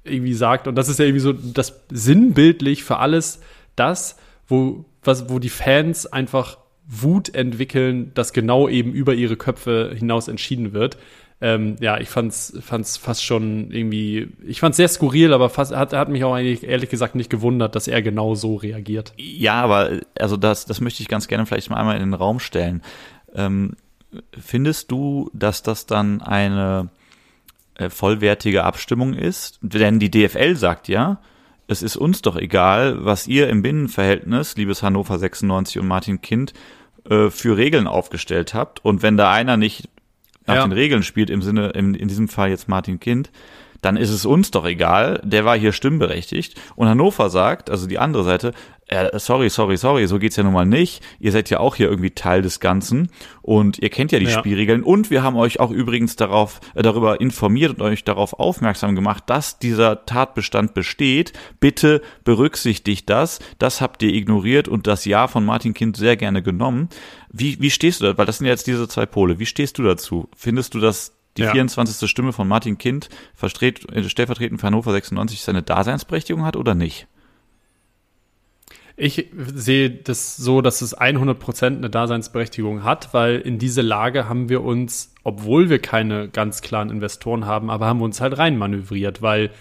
irgendwie sagt. Und das ist ja irgendwie so das sinnbildlich für alles das, wo, was, wo die Fans einfach Wut entwickeln, dass genau eben über ihre Köpfe hinaus entschieden wird. Ähm, ja, ich fand's, fand's fast schon irgendwie, ich fand's sehr skurril, aber fast, hat, hat mich auch eigentlich ehrlich gesagt nicht gewundert, dass er genau so reagiert. Ja, aber also das, das möchte ich ganz gerne vielleicht mal einmal in den Raum stellen. Ähm, findest du, dass das dann eine äh, vollwertige Abstimmung ist? Denn die DFL sagt ja, es ist uns doch egal, was ihr im Binnenverhältnis, liebes Hannover 96 und Martin Kind, äh, für Regeln aufgestellt habt. Und wenn da einer nicht nach Ja. den Regeln spielt, im Sinne, in, in diesem Fall jetzt Martin Kind, dann ist es uns doch egal, der war hier stimmberechtigt. Und Hannover sagt, also die andere Seite, äh, sorry, sorry, sorry, so geht's ja nun mal nicht. Ihr seid ja auch hier irgendwie Teil des Ganzen und ihr kennt ja die Ja. Spielregeln. Und wir haben euch auch übrigens darauf, äh, darüber informiert und euch darauf aufmerksam gemacht, dass dieser Tatbestand besteht. Bitte berücksichtigt das. Das habt ihr ignoriert und das Ja von Martin Kind sehr gerne genommen. Wie, wie stehst du da? Weil das sind ja jetzt diese zwei Pole. Wie stehst du dazu? Findest du, dass die Ja. 24. Stimme von Martin Kind verstreht, äh, stellvertretend für Hannover 96 seine Daseinsberechtigung hat oder nicht? Ich sehe das so, dass es 100% eine Daseinsberechtigung hat, weil in diese Lage haben wir uns, obwohl wir keine ganz klaren Investoren haben, aber haben wir uns halt reinmanövriert, weil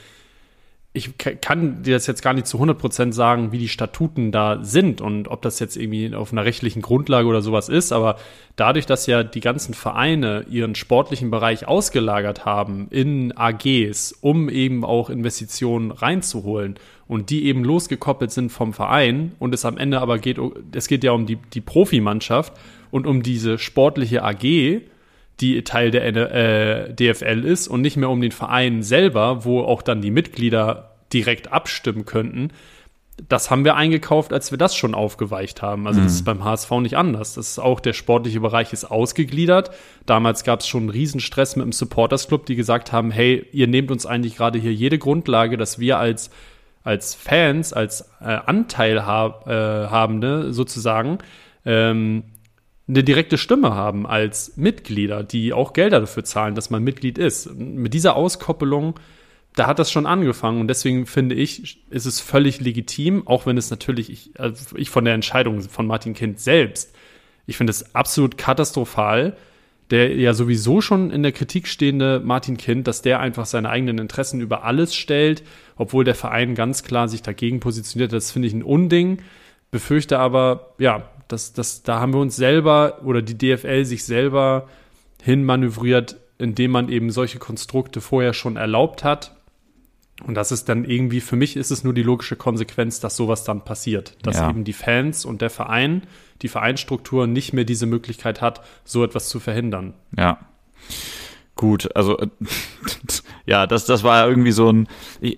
ich ka- kann dir das jetzt gar nicht zu 100% sagen, wie die Statuten da sind und ob das jetzt irgendwie auf einer rechtlichen Grundlage oder sowas ist, aber dadurch, dass ja die ganzen Vereine ihren sportlichen Bereich ausgelagert haben in AGs, um eben auch Investitionen reinzuholen und die eben losgekoppelt sind vom Verein und es am Ende aber geht, es geht ja um die, die Profimannschaft und um diese sportliche AG, die Teil der äh, DFL ist und nicht mehr um den Verein selber, wo auch dann die Mitglieder direkt abstimmen könnten. Das haben wir eingekauft, als wir das schon aufgeweicht haben. Also das ist beim HSV nicht anders. Das ist auch der sportliche Bereich ist ausgegliedert. Damals gab es schon einen Riesenstress mit dem Supporters Club, die gesagt haben, hey, ihr nehmt uns eigentlich gerade hier jede Grundlage, dass wir als als Fans, als äh, Anteilhabende sozusagen ähm, eine direkte Stimme haben als Mitglieder, die auch Gelder dafür zahlen, dass man Mitglied ist. Mit dieser Auskoppelung, da hat das schon angefangen und deswegen finde ich, ist es völlig legitim, auch wenn es natürlich, ich, also ich von der Entscheidung von Martin Kind selbst, ich finde es absolut katastrophal, der ja sowieso schon in der Kritik stehende Martin Kind, dass der einfach seine eigenen Interessen über alles stellt, obwohl der Verein ganz klar sich dagegen positioniert. Das finde ich ein Unding. Befürchte aber, ja, dass, dass, da haben wir uns selber oder die DFL sich selber hinmanövriert, indem man eben solche Konstrukte vorher schon erlaubt hat. Und das ist dann irgendwie, für mich ist es nur die logische Konsequenz, dass sowas dann passiert. Dass Ja. eben die Fans und der Verein, die Vereinsstruktur nicht mehr diese Möglichkeit hat, so etwas zu verhindern. Ja. Gut, also ja, das, das war irgendwie so ein,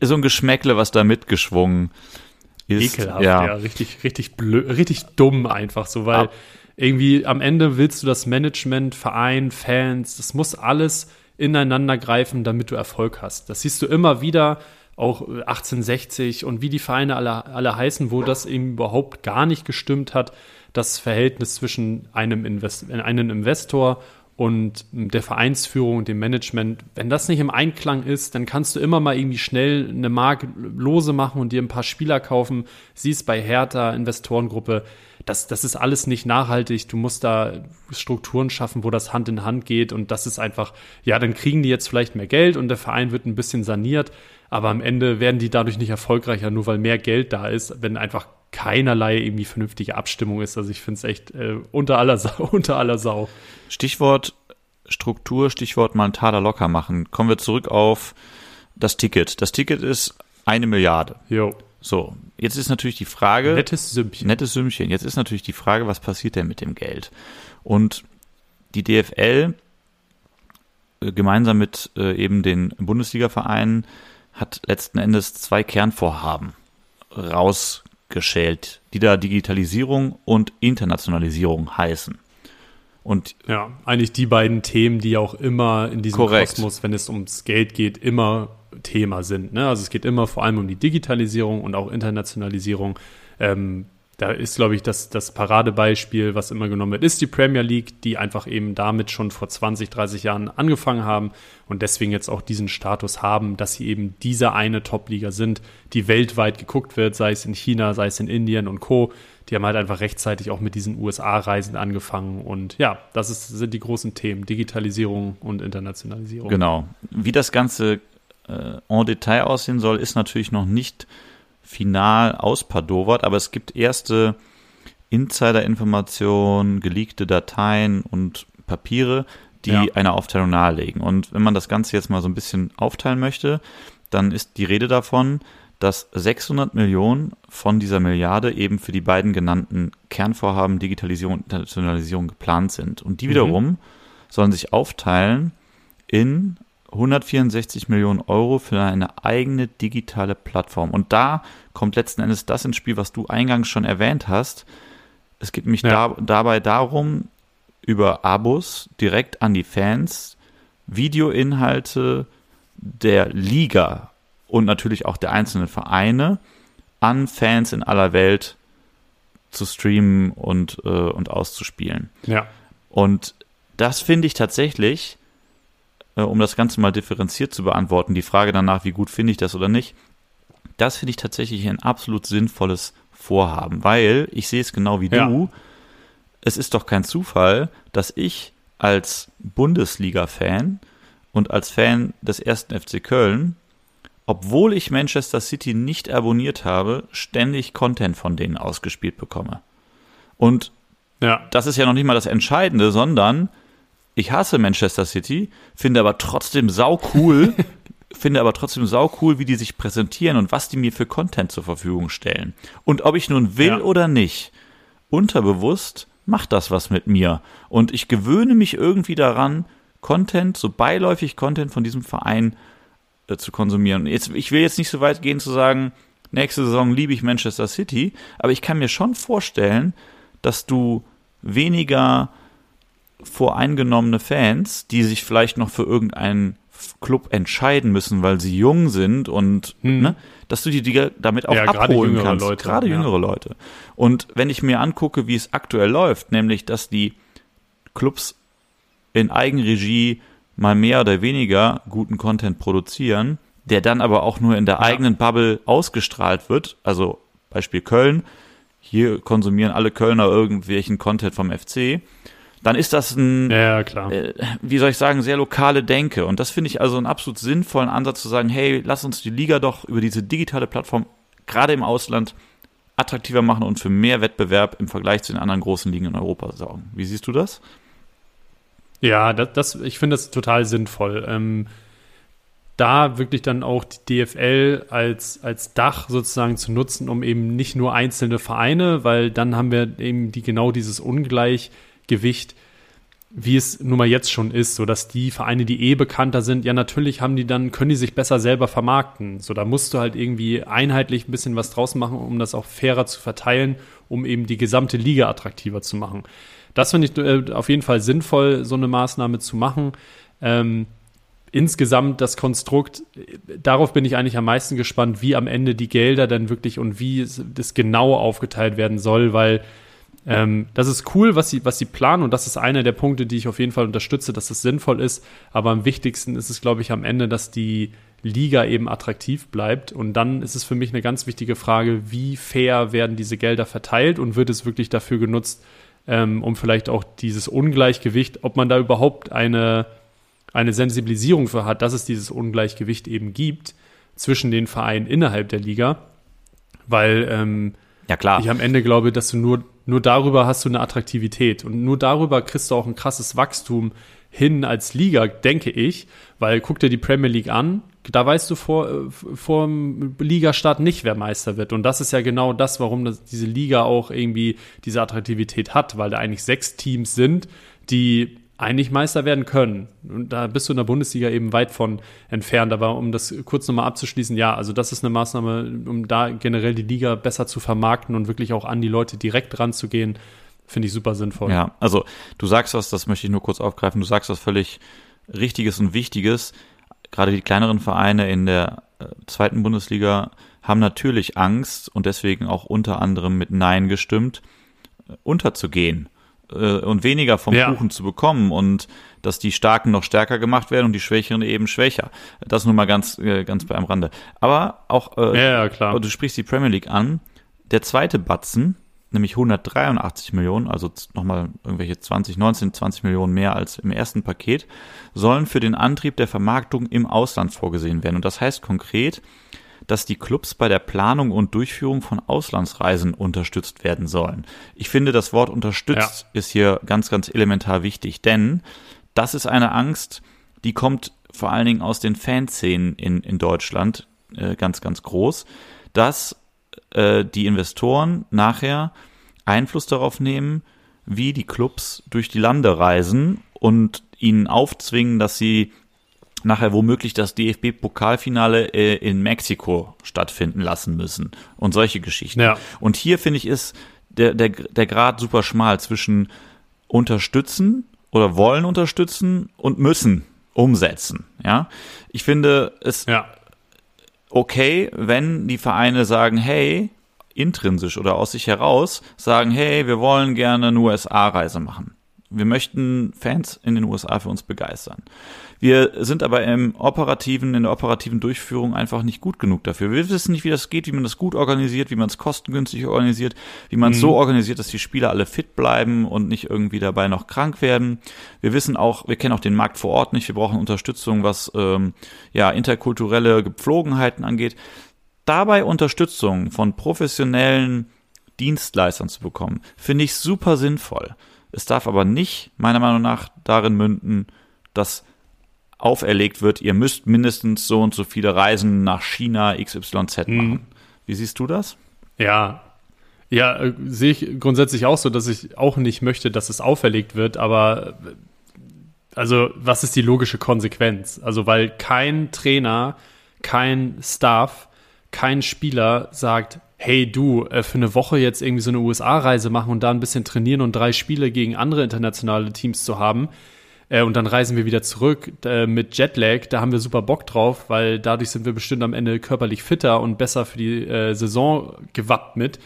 so ein Geschmäckle, was da mitgeschwungen ist. Ekelhaft, ja, richtig, richtig blöd, richtig dumm einfach so, weil Ab- irgendwie am Ende willst du das Management, Verein, Fans, das muss alles ineinander greifen, damit du Erfolg hast. Das siehst du immer wieder, auch 1860 und wie die Vereine alle, alle heißen, wo das eben überhaupt gar nicht gestimmt hat, das Verhältnis zwischen einem, Invest einem Investor und der Vereinsführung und dem Management, wenn das nicht im Einklang ist, dann kannst du immer mal irgendwie schnell eine Mark lose machen und dir ein paar Spieler kaufen. Siehst bei Hertha, Investorengruppe, das, das ist alles nicht nachhaltig. Du musst da Strukturen schaffen, wo das Hand in Hand geht. Und das ist einfach, ja, dann kriegen die jetzt vielleicht mehr Geld und der Verein wird ein bisschen saniert. Aber am Ende werden die dadurch nicht erfolgreicher, nur weil mehr Geld da ist, wenn einfach keinerlei irgendwie vernünftige Abstimmung ist. Also ich finde es echt äh, unter, aller Sau, unter aller Sau. Stichwort Struktur, Stichwort mal einen Taler locker machen. Kommen wir zurück auf das Ticket. Das Ticket ist eine Milliarde. Jo. So, jetzt ist natürlich die Frage. Nettes Sümmchen. Nettes Sümmchen. Jetzt ist natürlich die Frage, was passiert denn mit dem Geld? Und die DFL äh, gemeinsam mit äh, eben den Bundesliga-Vereinen hat letzten Endes zwei Kernvorhaben rausgeschält, die da Digitalisierung und Internationalisierung heißen. Und ja, eigentlich die beiden Themen, die auch immer in diesem Korrekt. Kosmos, wenn es ums Geld geht, immer Thema sind. Ne? Also es geht immer vor allem um die Digitalisierung und auch Internationalisierung. Ähm, da ist, glaube ich, das, das Paradebeispiel, was immer genommen wird, ist die Premier League, die einfach eben damit schon vor 20, 30 Jahren angefangen haben und deswegen jetzt auch diesen Status haben, dass sie eben diese eine Top-Liga sind, die weltweit geguckt wird, sei es in China, sei es in Indien und Co. Die haben halt einfach rechtzeitig auch mit diesen USA-Reisen angefangen und ja, das ist, sind die großen Themen, Digitalisierung und Internationalisierung. Genau. Wie das Ganze äh, en Detail aussehen soll, ist natürlich noch nicht final auspadovert, aber es gibt erste Insider-Informationen, geleakte Dateien und Papiere, die ja. eine Aufteilung nahelegen. Und wenn man das Ganze jetzt mal so ein bisschen aufteilen möchte, dann ist die Rede davon, dass 600 Millionen von dieser Milliarde eben für die beiden genannten Kernvorhaben Digitalisierung und Internationalisierung geplant sind. Und die mhm. wiederum mhm. sollen sich aufteilen in 164 Millionen Euro für eine eigene digitale Plattform. Und da kommt letzten Endes das ins Spiel, was du eingangs schon erwähnt hast. Es geht mich ja. da, dabei darum, über Abos direkt an die Fans Videoinhalte der Liga und natürlich auch der einzelnen Vereine an Fans in aller Welt zu streamen und, äh, und auszuspielen. Ja. Und das finde ich tatsächlich äh, um das Ganze mal differenziert zu beantworten, die Frage danach, wie gut finde ich das oder nicht, das finde ich tatsächlich ein absolut sinnvolles Vorhaben, weil ich sehe es genau wie ja. du. Es ist doch kein Zufall, dass ich als Bundesliga-Fan und als Fan des ersten FC Köln, obwohl ich Manchester City nicht abonniert habe, ständig Content von denen ausgespielt bekomme. Und ja. das ist ja noch nicht mal das Entscheidende, sondern ich hasse Manchester City, finde aber trotzdem sau cool, finde aber trotzdem sau cool, wie die sich präsentieren und was die mir für Content zur Verfügung stellen. Und ob ich nun will ja. oder nicht, unterbewusst macht das was mit mir. Und ich gewöhne mich irgendwie daran, Content, so beiläufig Content von diesem Verein äh, zu konsumieren. Jetzt, ich will jetzt nicht so weit gehen zu sagen, nächste Saison liebe ich Manchester City, aber ich kann mir schon vorstellen, dass du weniger voreingenommene Fans, die sich vielleicht noch für irgendeinen Club entscheiden müssen, weil sie jung sind und hm. ne, dass du die, die damit auch ja, abholen kannst. Leute, gerade ja. jüngere Leute. Und wenn ich mir angucke, wie es aktuell läuft, nämlich dass die Clubs in Eigenregie mal mehr oder weniger guten Content produzieren, der dann aber auch nur in der ja. eigenen Bubble ausgestrahlt wird, also Beispiel Köln, hier konsumieren alle Kölner irgendwelchen Content vom FC dann ist das ein, ja. Äh, wie soll ich sagen, sehr lokale Denke. Und das finde ich also einen absolut sinnvollen Ansatz zu sagen, hey, lass uns die Liga doch über diese digitale Plattform gerade im Ausland attraktiver machen und für mehr Wettbewerb im Vergleich zu den anderen großen Ligen in Europa sorgen. Wie siehst du das? Ja, das, das ich finde das total sinnvoll. Ähm, da wirklich dann auch die DFL als, als Dach sozusagen zu nutzen, um eben nicht nur einzelne Vereine, weil dann haben wir eben die genau dieses Ungleich Gewicht, wie es nun mal jetzt schon ist, so dass die Vereine, die eh bekannter sind, ja natürlich haben die dann, können die sich besser selber vermarkten. So, da musst du halt irgendwie einheitlich ein bisschen was draus machen, um das auch fairer zu verteilen, um eben die gesamte Liga attraktiver zu machen. Das finde ich äh, auf jeden Fall sinnvoll, so eine Maßnahme zu machen. Ähm, insgesamt das Konstrukt, darauf bin ich eigentlich am meisten gespannt, wie am Ende die Gelder dann wirklich und wie das genau aufgeteilt werden soll, weil Ähm, das ist cool, was sie, was sie planen und das ist einer der Punkte, die ich auf jeden Fall unterstütze, dass das sinnvoll ist. Aber am wichtigsten ist es, glaube ich, am Ende, dass die Liga eben attraktiv bleibt. Und dann ist es für mich eine ganz wichtige Frage, wie fair werden diese Gelder verteilt und wird es wirklich dafür genutzt, ähm, um vielleicht auch dieses Ungleichgewicht, ob man da überhaupt eine, eine Sensibilisierung für hat, dass es dieses Ungleichgewicht eben gibt zwischen den Vereinen innerhalb der Liga. Weil ähm, ja, klar. ich am Ende glaube, dass du nur, nur darüber hast du eine Attraktivität. Und nur darüber kriegst du auch ein krasses Wachstum hin als Liga, denke ich, weil guck dir die Premier League an, da weißt du vor, äh, vor dem Ligastart nicht, wer Meister wird. Und das ist ja genau das, warum das, diese Liga auch irgendwie diese Attraktivität hat, weil da eigentlich sechs Teams sind, die eigentlich Meister werden können. Und da bist du in der Bundesliga eben weit von entfernt. Aber um das kurz nochmal abzuschließen, ja, also das ist eine Maßnahme, um da generell die Liga besser zu vermarkten und wirklich auch an die Leute direkt ranzugehen, finde ich super sinnvoll. Ja, also du sagst was, das möchte ich nur kurz aufgreifen, du sagst was völlig Richtiges und Wichtiges. Gerade die kleineren Vereine in der äh, zweiten Bundesliga haben natürlich Angst und deswegen auch unter anderem mit Nein gestimmt, äh, unterzugehen äh, und weniger vom ja. Kuchen zu bekommen und dass die Starken noch stärker gemacht werden und die Schwächeren eben schwächer. Das nur mal ganz, äh, ganz bei einem Rande. Aber auch, äh, ja, klar. du sprichst die Premier League an. Der zweite Batzen, nämlich 183 Millionen, also nochmal irgendwelche 20, 19, 20 Millionen mehr als im ersten Paket, sollen für den Antrieb der Vermarktung im Ausland vorgesehen werden. Und das heißt konkret, dass die Clubs bei der Planung und Durchführung von Auslandsreisen unterstützt werden sollen. Ich finde, das Wort unterstützt ja. ist hier ganz, ganz elementar wichtig, denn das ist eine Angst, die kommt vor allen Dingen aus den Fanszenen in, in Deutschland äh, ganz, ganz groß, dass äh, die Investoren nachher Einfluss darauf nehmen, wie die Clubs durch die Lande reisen und ihnen aufzwingen, dass sie nachher womöglich das DFB-Pokalfinale äh, in Mexiko stattfinden lassen müssen und solche Geschichten. Ja. Und hier finde ich ist der, der, der Grad super schmal zwischen unterstützen oder wollen unterstützen und müssen umsetzen. Ja, ich finde es ja. okay, wenn die Vereine sagen, hey, intrinsisch oder aus sich heraus sagen, hey, wir wollen gerne eine USA-Reise machen. Wir möchten Fans in den USA für uns begeistern. Wir sind aber im operativen, in der operativen Durchführung einfach nicht gut genug dafür. Wir wissen nicht, wie das geht, wie man das gut organisiert, wie man es kostengünstig organisiert, wie man es mhm. so organisiert, dass die Spieler alle fit bleiben und nicht irgendwie dabei noch krank werden. Wir wissen auch, wir kennen auch den Markt vor Ort nicht. Wir brauchen Unterstützung, was ähm, ja interkulturelle Gepflogenheiten angeht. Dabei Unterstützung von professionellen Dienstleistern zu bekommen, finde ich super sinnvoll. Es darf aber nicht, meiner Meinung nach, darin münden, dass auferlegt wird, ihr müsst mindestens so und so viele Reisen nach China XYZ mhm. machen. Wie siehst du das? Ja, ja, äh, sehe ich grundsätzlich auch so, dass ich auch nicht möchte, dass es auferlegt wird, aber äh, also was ist die logische Konsequenz? Also weil kein Trainer, kein Staff, kein Spieler sagt, hey du, äh, für eine Woche jetzt irgendwie so eine USA-Reise machen und da ein bisschen trainieren und drei Spiele gegen andere internationale Teams zu haben, äh, und dann reisen wir wieder zurück äh, mit Jetlag. Da haben wir super Bock drauf, weil dadurch sind wir bestimmt am Ende körperlich fitter und besser für die äh, Saison gewappnet.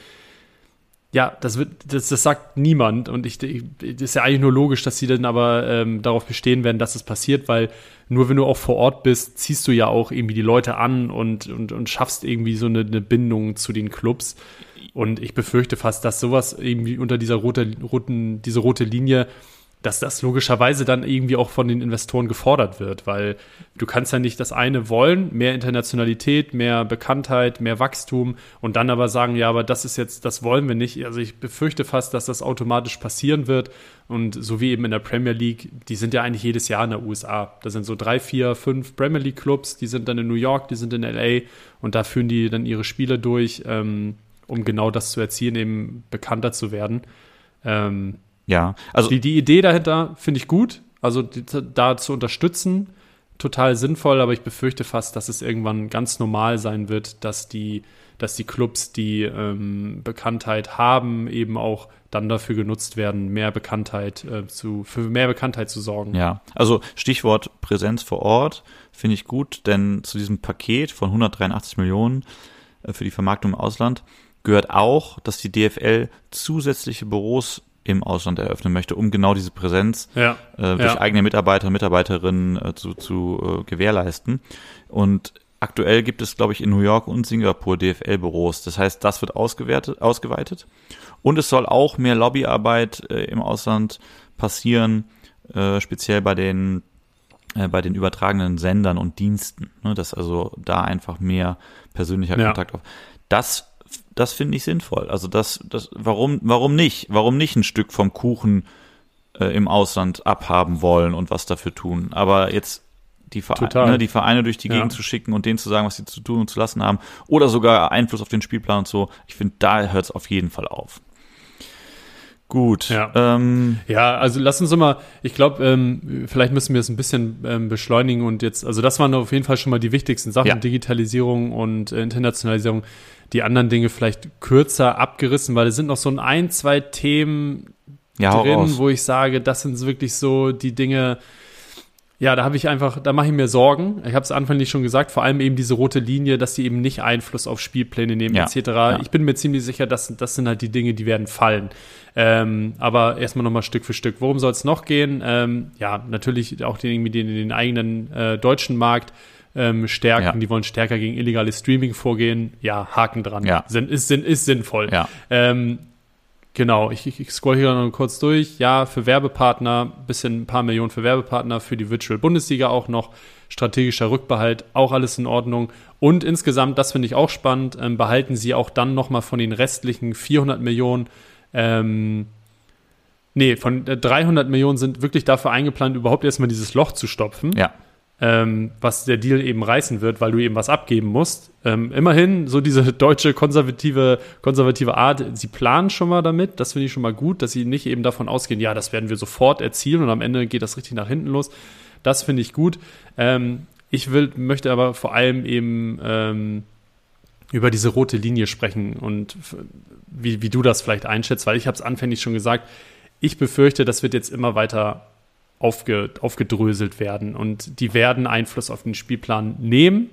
Ja, das wird, das, das sagt niemand und ich, ich das ist ja eigentlich nur logisch, dass sie dann aber ähm, darauf bestehen werden, dass es passiert, weil nur wenn du auch vor Ort bist, ziehst du ja auch irgendwie die Leute an und, und, und schaffst irgendwie so eine, eine Bindung zu den Clubs. Und ich befürchte fast, dass sowas irgendwie unter dieser rote, roten, diese rote Linie dass das logischerweise dann irgendwie auch von den Investoren gefordert wird, weil du kannst ja nicht das eine wollen, mehr Internationalität, mehr Bekanntheit, mehr Wachstum und dann aber sagen, ja, aber das ist jetzt, das wollen wir nicht. Also ich befürchte fast, dass das automatisch passieren wird und so wie eben in der Premier League, die sind ja eigentlich jedes Jahr in der USA. Da sind so drei, vier, fünf Premier League Clubs, die sind dann in New York, die sind in LA und da führen die dann ihre Spiele durch, ähm, um genau das zu erzielen, eben bekannter zu werden. Ähm, ja, also die, die Idee dahinter finde ich gut, also die, da zu unterstützen, total sinnvoll, aber ich befürchte fast, dass es irgendwann ganz normal sein wird, dass die, dass die Clubs, die ähm, Bekanntheit haben, eben auch dann dafür genutzt werden, mehr Bekanntheit äh, zu, für mehr Bekanntheit zu sorgen. Ja, also Stichwort Präsenz vor Ort finde ich gut, denn zu diesem Paket von 183 Millionen äh, für die Vermarktung im Ausland gehört auch, dass die DFL zusätzliche Büros im Ausland eröffnen möchte, um genau diese Präsenz Ja. äh, durch Ja. eigene Mitarbeiter und Mitarbeiterinnen äh, zu, zu äh, gewährleisten. Und aktuell gibt es, glaube ich, in New York und Singapur DFL-Büros. Das heißt, das wird ausgewertet, ausgeweitet. Und es soll auch mehr Lobbyarbeit äh, im Ausland passieren, äh, speziell bei den äh, bei den übertragenen Sendern und Diensten, ne, dass also da einfach mehr persönlicher Ja. Kontakt auf. Das das finde ich sinnvoll. Also das das warum warum nicht? Warum nicht ein Stück vom Kuchen äh, im Ausland abhaben wollen und was dafür tun? Aber jetzt die, Vereine, Total. ne, die Vereine durch die Ja. Gegend zu schicken und denen zu sagen, was sie zu tun und zu lassen haben oder sogar Einfluss auf den Spielplan und so, ich finde, da hört es auf jeden Fall auf. Gut. Ja. Ähm, Ja, also lass uns mal, ich glaube, ähm, vielleicht müssen wir es ein bisschen ähm, beschleunigen und jetzt, also das waren auf jeden Fall schon mal die wichtigsten Sachen, Ja. Digitalisierung und äh, Internationalisierung. Die anderen Dinge vielleicht kürzer abgerissen, weil es sind noch so ein, zwei Themen ja, drin, wo ich sage, das sind wirklich so die Dinge, ja, da habe ich einfach, da mache ich mir Sorgen. Ich habe es anfänglich schon gesagt, vor allem eben diese rote Linie, dass die eben nicht Einfluss auf Spielpläne nehmen, Ja, etc. ja. Ich bin mir ziemlich sicher, dass das sind halt die Dinge, die werden fallen. Ähm, aber erstmal nochmal Stück für Stück. Worum soll es noch gehen? Ähm, ja, natürlich auch den, irgendwie den, den eigenen äh, deutschen Markt ähm, stärken. Ja. Die wollen stärker gegen illegales Streaming vorgehen. Ja, Haken dran. Ja. Sinn, ist, Sinn, ist sinnvoll. Ja. Ähm, genau, ich, ich, scroll hier noch kurz durch. Ja, für Werbepartner, bisschen ein paar Millionen für Werbepartner, für die Virtual Bundesliga auch noch. Strategischer Rückbehalt, auch alles in Ordnung. Und insgesamt, das finde ich auch spannend, ähm, behalten sie auch dann nochmal von den restlichen 400 Millionen, ähm, nee, von äh, 300 Millionen sind wirklich dafür eingeplant, überhaupt erstmal dieses Loch zu stopfen Ja. Ähm, was der Deal eben reißen wird, weil du eben was abgeben musst. Ähm, immerhin, so diese deutsche konservative, konservative Art, sie planen schon mal damit, das finde ich schon mal gut, dass sie nicht eben davon ausgehen, ja, das werden wir sofort erzielen und am Ende geht das richtig nach hinten los. Das finde ich gut. Ähm, ich will, möchte aber vor allem eben ähm, über diese rote Linie sprechen und wie, wie du das vielleicht einschätzt, weil ich habe es anfänglich schon gesagt, ich befürchte, das wird jetzt immer weiter aufge, aufgedröselt werden und die werden Einfluss auf den Spielplan nehmen,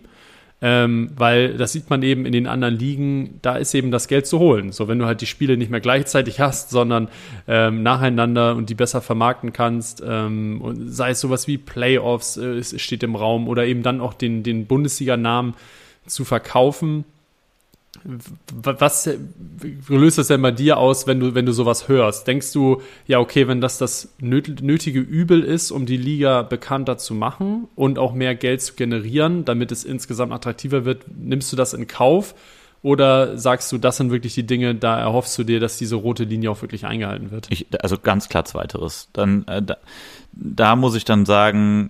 ähm, weil das sieht man eben in den anderen Ligen, da ist eben das Geld zu holen. So, wenn du halt die Spiele nicht mehr gleichzeitig hast, sondern ähm, nacheinander und die besser vermarkten kannst, ähm, und sei es sowas wie Playoffs, äh, es steht im Raum oder eben dann auch den, den Bundesliga-Namen zu verkaufen. Was löst das denn bei dir aus, wenn du, wenn du sowas hörst? Denkst du, ja, okay, wenn das das nöt- nötige Übel ist, um die Liga bekannter zu machen und auch mehr Geld zu generieren, damit es insgesamt attraktiver wird, nimmst du das in Kauf? Oder sagst du, das sind wirklich die Dinge, da erhoffst du dir, dass diese rote Linie auch wirklich eingehalten wird? Ich, also ganz klar zweiteres. Dann, äh, da, da muss ich dann sagen,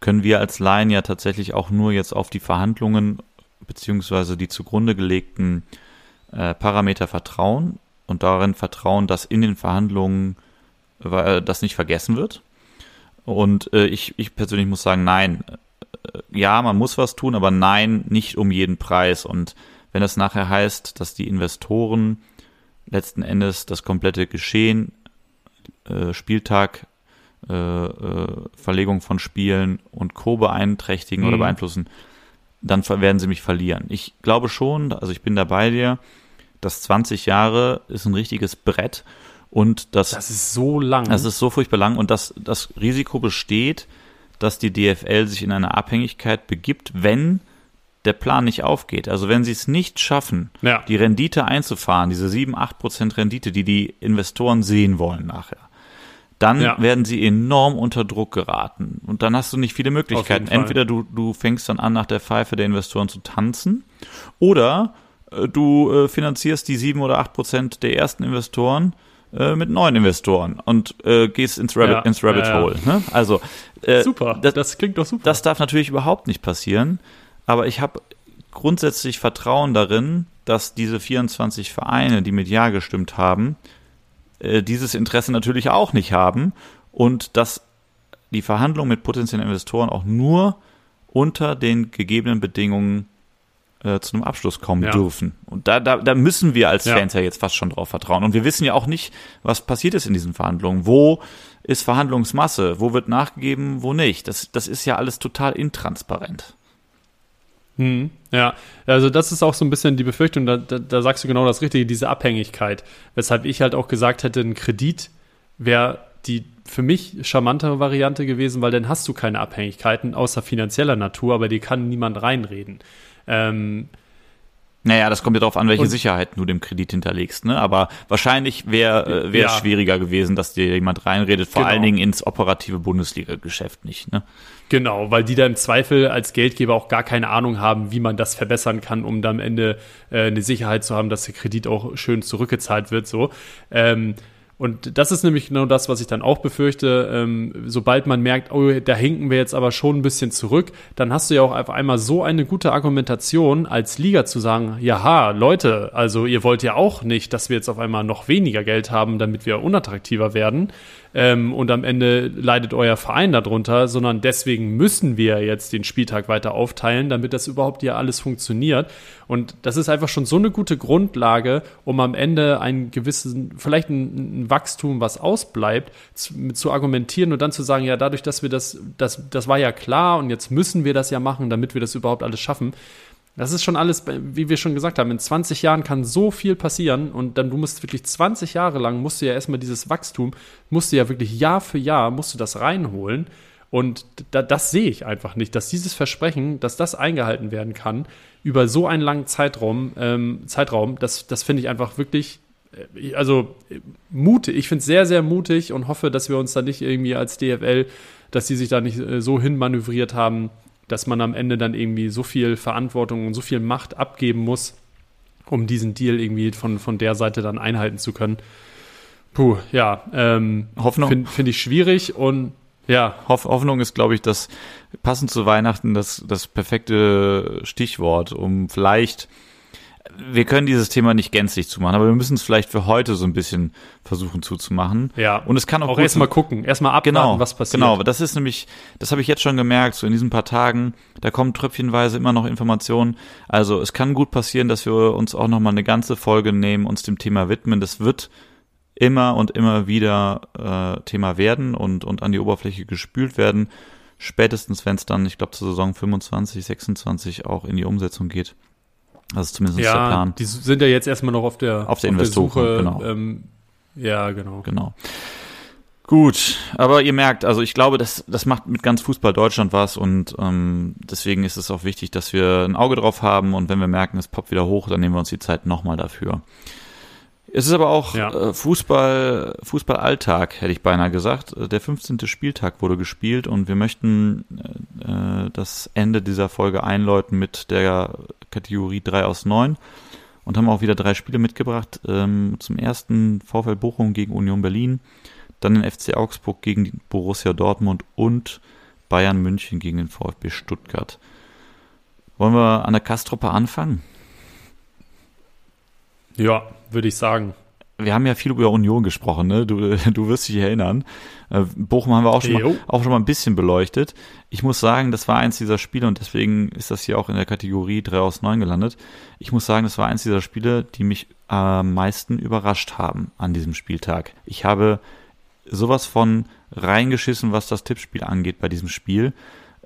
können wir als Laien ja tatsächlich auch nur jetzt auf die Verhandlungen beziehungsweise die zugrunde gelegten äh, Parameter vertrauen und darin vertrauen, dass in den Verhandlungen äh, das nicht vergessen wird. Und äh, ich, ich persönlich muss sagen, nein, äh, ja, man muss was tun, aber nein, nicht um jeden Preis. Und wenn das nachher heißt, dass die Investoren letzten Endes das komplette Geschehen, äh, Spieltag, äh, äh, Verlegung von Spielen und Co. beeinträchtigen oder Mhm. beeinflussen, dann werden sie mich verlieren. Ich glaube schon, also ich bin da bei dir, dass 20 Jahre ist ein richtiges Brett und das, Das ist so lang. das ist so furchtbar lang und das, das Risiko besteht, dass die DFL sich in eine Abhängigkeit begibt, wenn der Plan nicht aufgeht. Also wenn sie es nicht schaffen, Ja. die Rendite einzufahren, diese 7, 8 Prozent Rendite, die die Investoren sehen wollen nachher, dann Ja. werden sie enorm unter Druck geraten. Und dann hast du nicht viele Möglichkeiten. Entweder du, du fängst dann an, nach der Pfeife der Investoren zu tanzen, oder äh, du äh, finanzierst die 7 oder 8 Prozent der ersten Investoren äh, mit neuen Investoren und äh, gehst ins Rabbit, Ja. ins Rabbit. Hole. Ne? Also äh, super. Das, Das, klingt doch super. das darf natürlich überhaupt nicht passieren, aber ich habe grundsätzlich Vertrauen darin, dass diese 24 Vereine, die mit Ja gestimmt haben, äh, dieses Interesse natürlich auch nicht haben und dass die Verhandlungen mit potenziellen Investoren auch nur unter den gegebenen Bedingungen äh, zu einem Abschluss kommen Ja. dürfen. Und da, da, da müssen wir als Ja. Fans ja jetzt fast schon drauf vertrauen. Und wir wissen ja auch nicht, was passiert ist in diesen Verhandlungen. Wo ist Verhandlungsmasse? Wo wird nachgegeben? Wo nicht? Das, das ist ja alles total intransparent. Hm, ja, also das ist auch so ein bisschen die Befürchtung, da, da, da sagst du genau das Richtige, diese Abhängigkeit. Weshalb ich halt auch gesagt hätte, ein Kredit wäre die für mich charmantere Variante gewesen, weil dann hast du keine Abhängigkeiten außer finanzieller Natur, aber die kann niemand reinreden. Ähm, naja, das kommt ja darauf an, welche Sicherheiten du dem Kredit hinterlegst, ne? Aber wahrscheinlich wäre äh, wäre ja. schwieriger gewesen, dass dir jemand reinredet, vor genau. allen Dingen ins operative Bundesliga-Geschäft nicht, ne? Genau, weil die da im Zweifel als Geldgeber auch gar keine Ahnung haben, wie man das verbessern kann, um da am Ende äh, eine Sicherheit zu haben, dass der Kredit auch schön zurückgezahlt wird. So. Ähm, und das ist nämlich genau das, was ich dann auch befürchte. Ähm, sobald man merkt, oh, da hinken wir jetzt aber schon ein bisschen zurück, dann hast du ja auch auf einmal so eine gute Argumentation als Liga zu sagen, jaha, Leute, also ihr wollt ja auch nicht, dass wir jetzt auf einmal noch weniger Geld haben, damit wir unattraktiver werden ähm, und am Ende leidet euer Verein darunter, sondern deswegen müssen wir jetzt den Spieltag weiter aufteilen, damit das überhaupt hier alles funktioniert. Und das ist einfach schon so eine gute Grundlage, um am Ende einen gewissen, vielleicht ein, ein Wachstum, was ausbleibt, zu, zu, argumentieren und dann zu sagen, ja, dadurch, dass wir das, das, das war ja klar und jetzt müssen wir das ja machen, damit wir das überhaupt alles schaffen. Das ist schon alles, wie wir schon gesagt haben, in 20 Jahren kann so viel passieren und dann du musst wirklich 20 Jahre lang, musst du ja erstmal dieses Wachstum, musst du ja wirklich Jahr für Jahr, musst du das reinholen und da, das sehe ich einfach nicht, dass dieses Versprechen, dass das eingehalten werden kann über so einen langen Zeitraum, ähm, Zeitraum, das, das finde ich einfach wirklich, äh, also mutig, ich finde es sehr, sehr mutig und hoffe, dass wir uns da nicht irgendwie als DFL, dass sie sich da nicht äh, so hinmanövriert haben, dass man am Ende dann irgendwie so viel Verantwortung und so viel Macht abgeben muss, um diesen Deal irgendwie von, von der Seite dann einhalten zu können. Puh, ja, ähm, Hoffnung finde find ich schwierig und ja. Hoff Hoffnung ist, glaube ich, das passend zu Weihnachten das, das perfekte Stichwort, um vielleicht wir können dieses Thema nicht gänzlich zumachen, aber wir müssen es vielleicht für heute so ein bisschen versuchen zuzumachen. Ja. Und es kann auch, auch erstmal gucken, erstmal abwarten, genau, was passiert. Genau, das ist nämlich, das habe ich jetzt schon gemerkt, so in diesen paar Tagen, da kommen tröpfchenweise immer noch Informationen. Also es kann gut passieren, dass wir uns auch noch mal eine ganze Folge nehmen, uns dem Thema widmen. Das wird immer und immer wieder äh, Thema werden und, und an die Oberfläche gespült werden. Spätestens, wenn es dann, ich glaube, zur Saison 25, 26 auch in die Umsetzung geht. Das ist zumindest ja, der Plan. Die sind ja jetzt erstmal noch auf der, auf der, auf der Suche. Genau. Ähm, ja, genau. Genau. Gut, aber ihr merkt, also ich glaube, das, das macht mit ganz Fußball Deutschland was und ähm, deswegen ist es auch wichtig, dass wir ein Auge drauf haben und wenn wir merken, es poppt wieder hoch, dann nehmen wir uns die Zeit nochmal dafür. Es ist aber auch ja. äh, Fußball, Fußballalltag, hätte ich beinahe gesagt. Der 15. Spieltag wurde gespielt und wir möchten äh, das Ende dieser Folge einläuten mit der Kategorie 3 aus 9 und haben auch wieder drei Spiele mitgebracht. Ähm, zum ersten VfL Bochum gegen Union Berlin, dann den FC Augsburg gegen Borussia Dortmund und Bayern München gegen den VfB Stuttgart. Wollen wir an der Kastruppe anfangen? Ja, würde ich sagen. Wir haben ja viel über Union gesprochen, ne? Du, du wirst dich erinnern. Äh, Bochum haben wir auch schon, mal, auch schon mal ein bisschen beleuchtet. Ich muss sagen, das war eins dieser Spiele und deswegen ist das hier auch in der Kategorie 3 aus 9 gelandet. Ich muss sagen, das war eins dieser Spiele, die mich am meisten überrascht haben an diesem Spieltag. Ich habe sowas von reingeschissen, was das Tippspiel angeht bei diesem Spiel.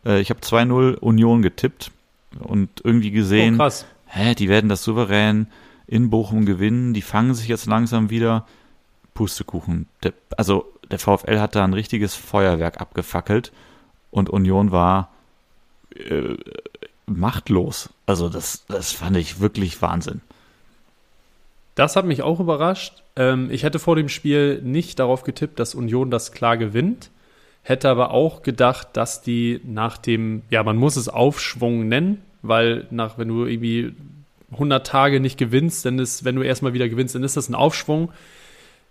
Äh, ich habe 2-0 Union getippt und irgendwie gesehen, oh, hä, die werden das souverän in Bochum gewinnen. Die fangen sich jetzt langsam wieder. Pustekuchen. Der, also der VfL hat da ein richtiges Feuerwerk abgefackelt und Union war äh, machtlos. Also das, das fand ich wirklich Wahnsinn. Das hat mich auch überrascht. Ähm, ich hätte vor dem Spiel nicht darauf getippt, dass Union das klar gewinnt. Hätte aber auch gedacht, dass die nach dem, ja, man muss es Aufschwung nennen, weil nach, wenn du irgendwie 100 Tage nicht gewinnst, dann ist, wenn du erstmal wieder gewinnst, dann ist das ein Aufschwung.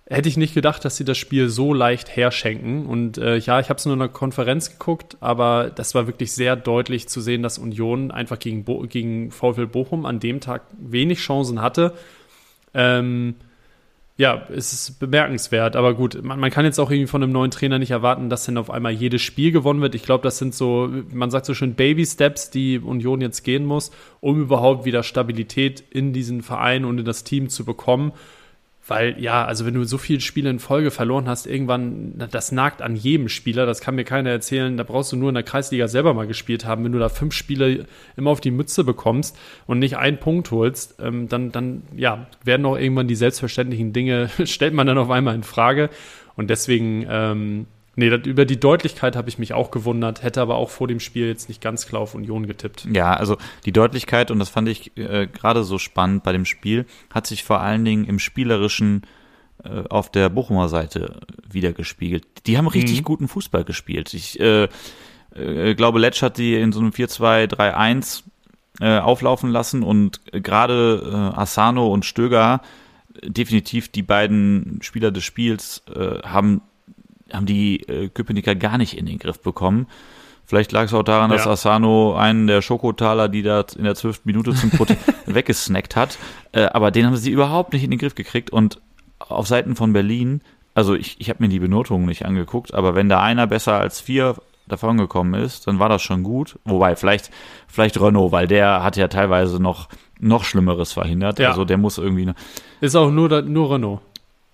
Hätte ich nicht gedacht, dass sie das Spiel so leicht herschenken. Und äh, ja, ich habe es nur in einer Konferenz geguckt, aber das war wirklich sehr deutlich zu sehen, dass Union einfach gegen, Bo gegen VfL Bochum an dem Tag wenig Chancen hatte. Ähm, ja, es ist bemerkenswert. Aber gut, man, man, kann jetzt auch irgendwie von einem neuen Trainer nicht erwarten, dass dann auf einmal jedes Spiel gewonnen wird. Ich glaube, das sind so, man sagt so schön Baby-Steps, die Union jetzt gehen muss, um überhaupt wieder Stabilität in diesen Verein und in das Team zu bekommen. Weil ja, also wenn du so viele Spiele in Folge verloren hast, irgendwann, das nagt an jedem Spieler, das kann mir keiner erzählen, da brauchst du nur in der Kreisliga selber mal gespielt haben, wenn du da fünf Spiele immer auf die Mütze bekommst und nicht einen Punkt holst, ähm, dann, dann, ja, werden auch irgendwann die selbstverständlichen Dinge, stellt man dann auf einmal in Frage. Und deswegen, ähm, Nee, das, über die Deutlichkeit habe ich mich auch gewundert, hätte aber auch vor dem Spiel jetzt nicht ganz klar auf Union getippt. Ja, also die Deutlichkeit, und das fand ich äh, gerade so spannend bei dem Spiel, hat sich vor allen Dingen im Spielerischen äh, auf der Bochumer Seite wiedergespiegelt. Die haben richtig mhm. guten Fußball gespielt. Ich äh, äh, glaube, Letsch hat die in so einem 4-2-3-1 äh, auflaufen lassen und gerade äh, Asano und Stöger, definitiv die beiden Spieler des Spiels, äh, haben haben die äh, Köpenicker gar nicht in den Griff bekommen. Vielleicht lag es auch daran, ja. dass Asano einen der Schokotaler, die da in der zwölften Minute zum Brot weggesnackt hat. Äh, aber den haben sie überhaupt nicht in den Griff gekriegt. Und auf Seiten von Berlin, also ich, ich habe mir die Benotungen nicht angeguckt, aber wenn da einer besser als vier davon gekommen ist, dann war das schon gut. Wobei, vielleicht, vielleicht Renault, weil der hat ja teilweise noch, noch Schlimmeres verhindert. Ja. Also der muss irgendwie. Ist auch nur, nur Renault.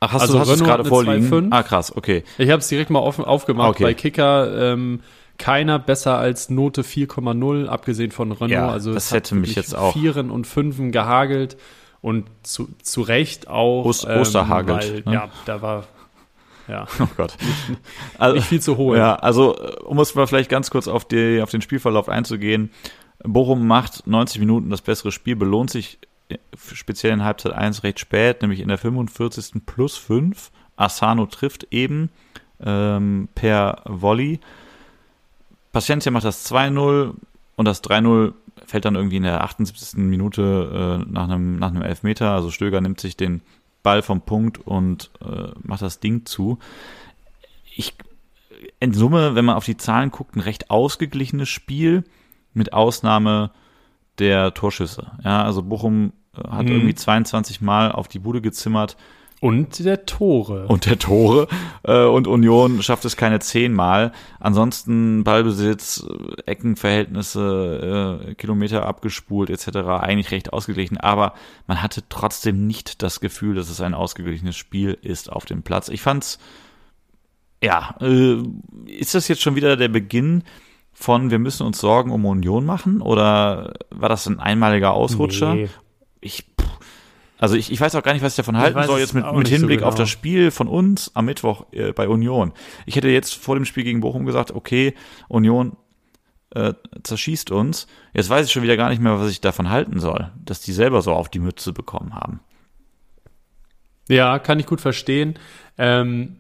Ach, hast also du hast es gerade vorliegen? Ah, krass, okay. Ich habe es direkt mal offen, aufgemacht okay. bei Kicker. Ähm, keiner besser als Note 4,0, abgesehen von Renault. Ja, also das hätte mich jetzt auch. Vieren und Fünfen gehagelt und zu, zu Recht auch. Ost, ähm, Osterhagelt. Weil, ne? Ja, da war ja. Oh Gott. also, nicht viel zu holen. Ja, also um es mal vielleicht ganz kurz auf, die, auf den Spielverlauf einzugehen. Bochum macht 90 Minuten das bessere Spiel, belohnt sich speziell in Halbzeit 1 recht spät, nämlich in der 45. plus 5. Asano trifft eben ähm, per Volley. Paciencia macht das 2-0 und das 3-0 fällt dann irgendwie in der 78. Minute äh, nach, einem, nach einem Elfmeter. Also Stöger nimmt sich den Ball vom Punkt und äh, macht das Ding zu. Ich, in Summe, wenn man auf die Zahlen guckt, ein recht ausgeglichenes Spiel mit Ausnahme der Torschüsse. Ja, also Bochum hat mhm. irgendwie 22 Mal auf die Bude gezimmert. Und der Tore. Und der Tore. Äh, und Union schafft es keine zehnmal. Ansonsten Ballbesitz, Eckenverhältnisse, äh, Kilometer abgespult etc. Eigentlich recht ausgeglichen. Aber man hatte trotzdem nicht das Gefühl, dass es ein ausgeglichenes Spiel ist auf dem Platz. Ich fand's, ja, äh, ist das jetzt schon wieder der Beginn von wir müssen uns Sorgen um Union machen? Oder war das ein einmaliger Ausrutscher? Nee ich, also ich, ich weiß auch gar nicht, was ich davon halten ich soll, jetzt mit, mit Hinblick so genau. auf das Spiel von uns am Mittwoch äh, bei Union. Ich hätte jetzt vor dem Spiel gegen Bochum gesagt, okay, Union äh, zerschießt uns. Jetzt weiß ich schon wieder gar nicht mehr, was ich davon halten soll, dass die selber so auf die Mütze bekommen haben. Ja, kann ich gut verstehen. Ähm,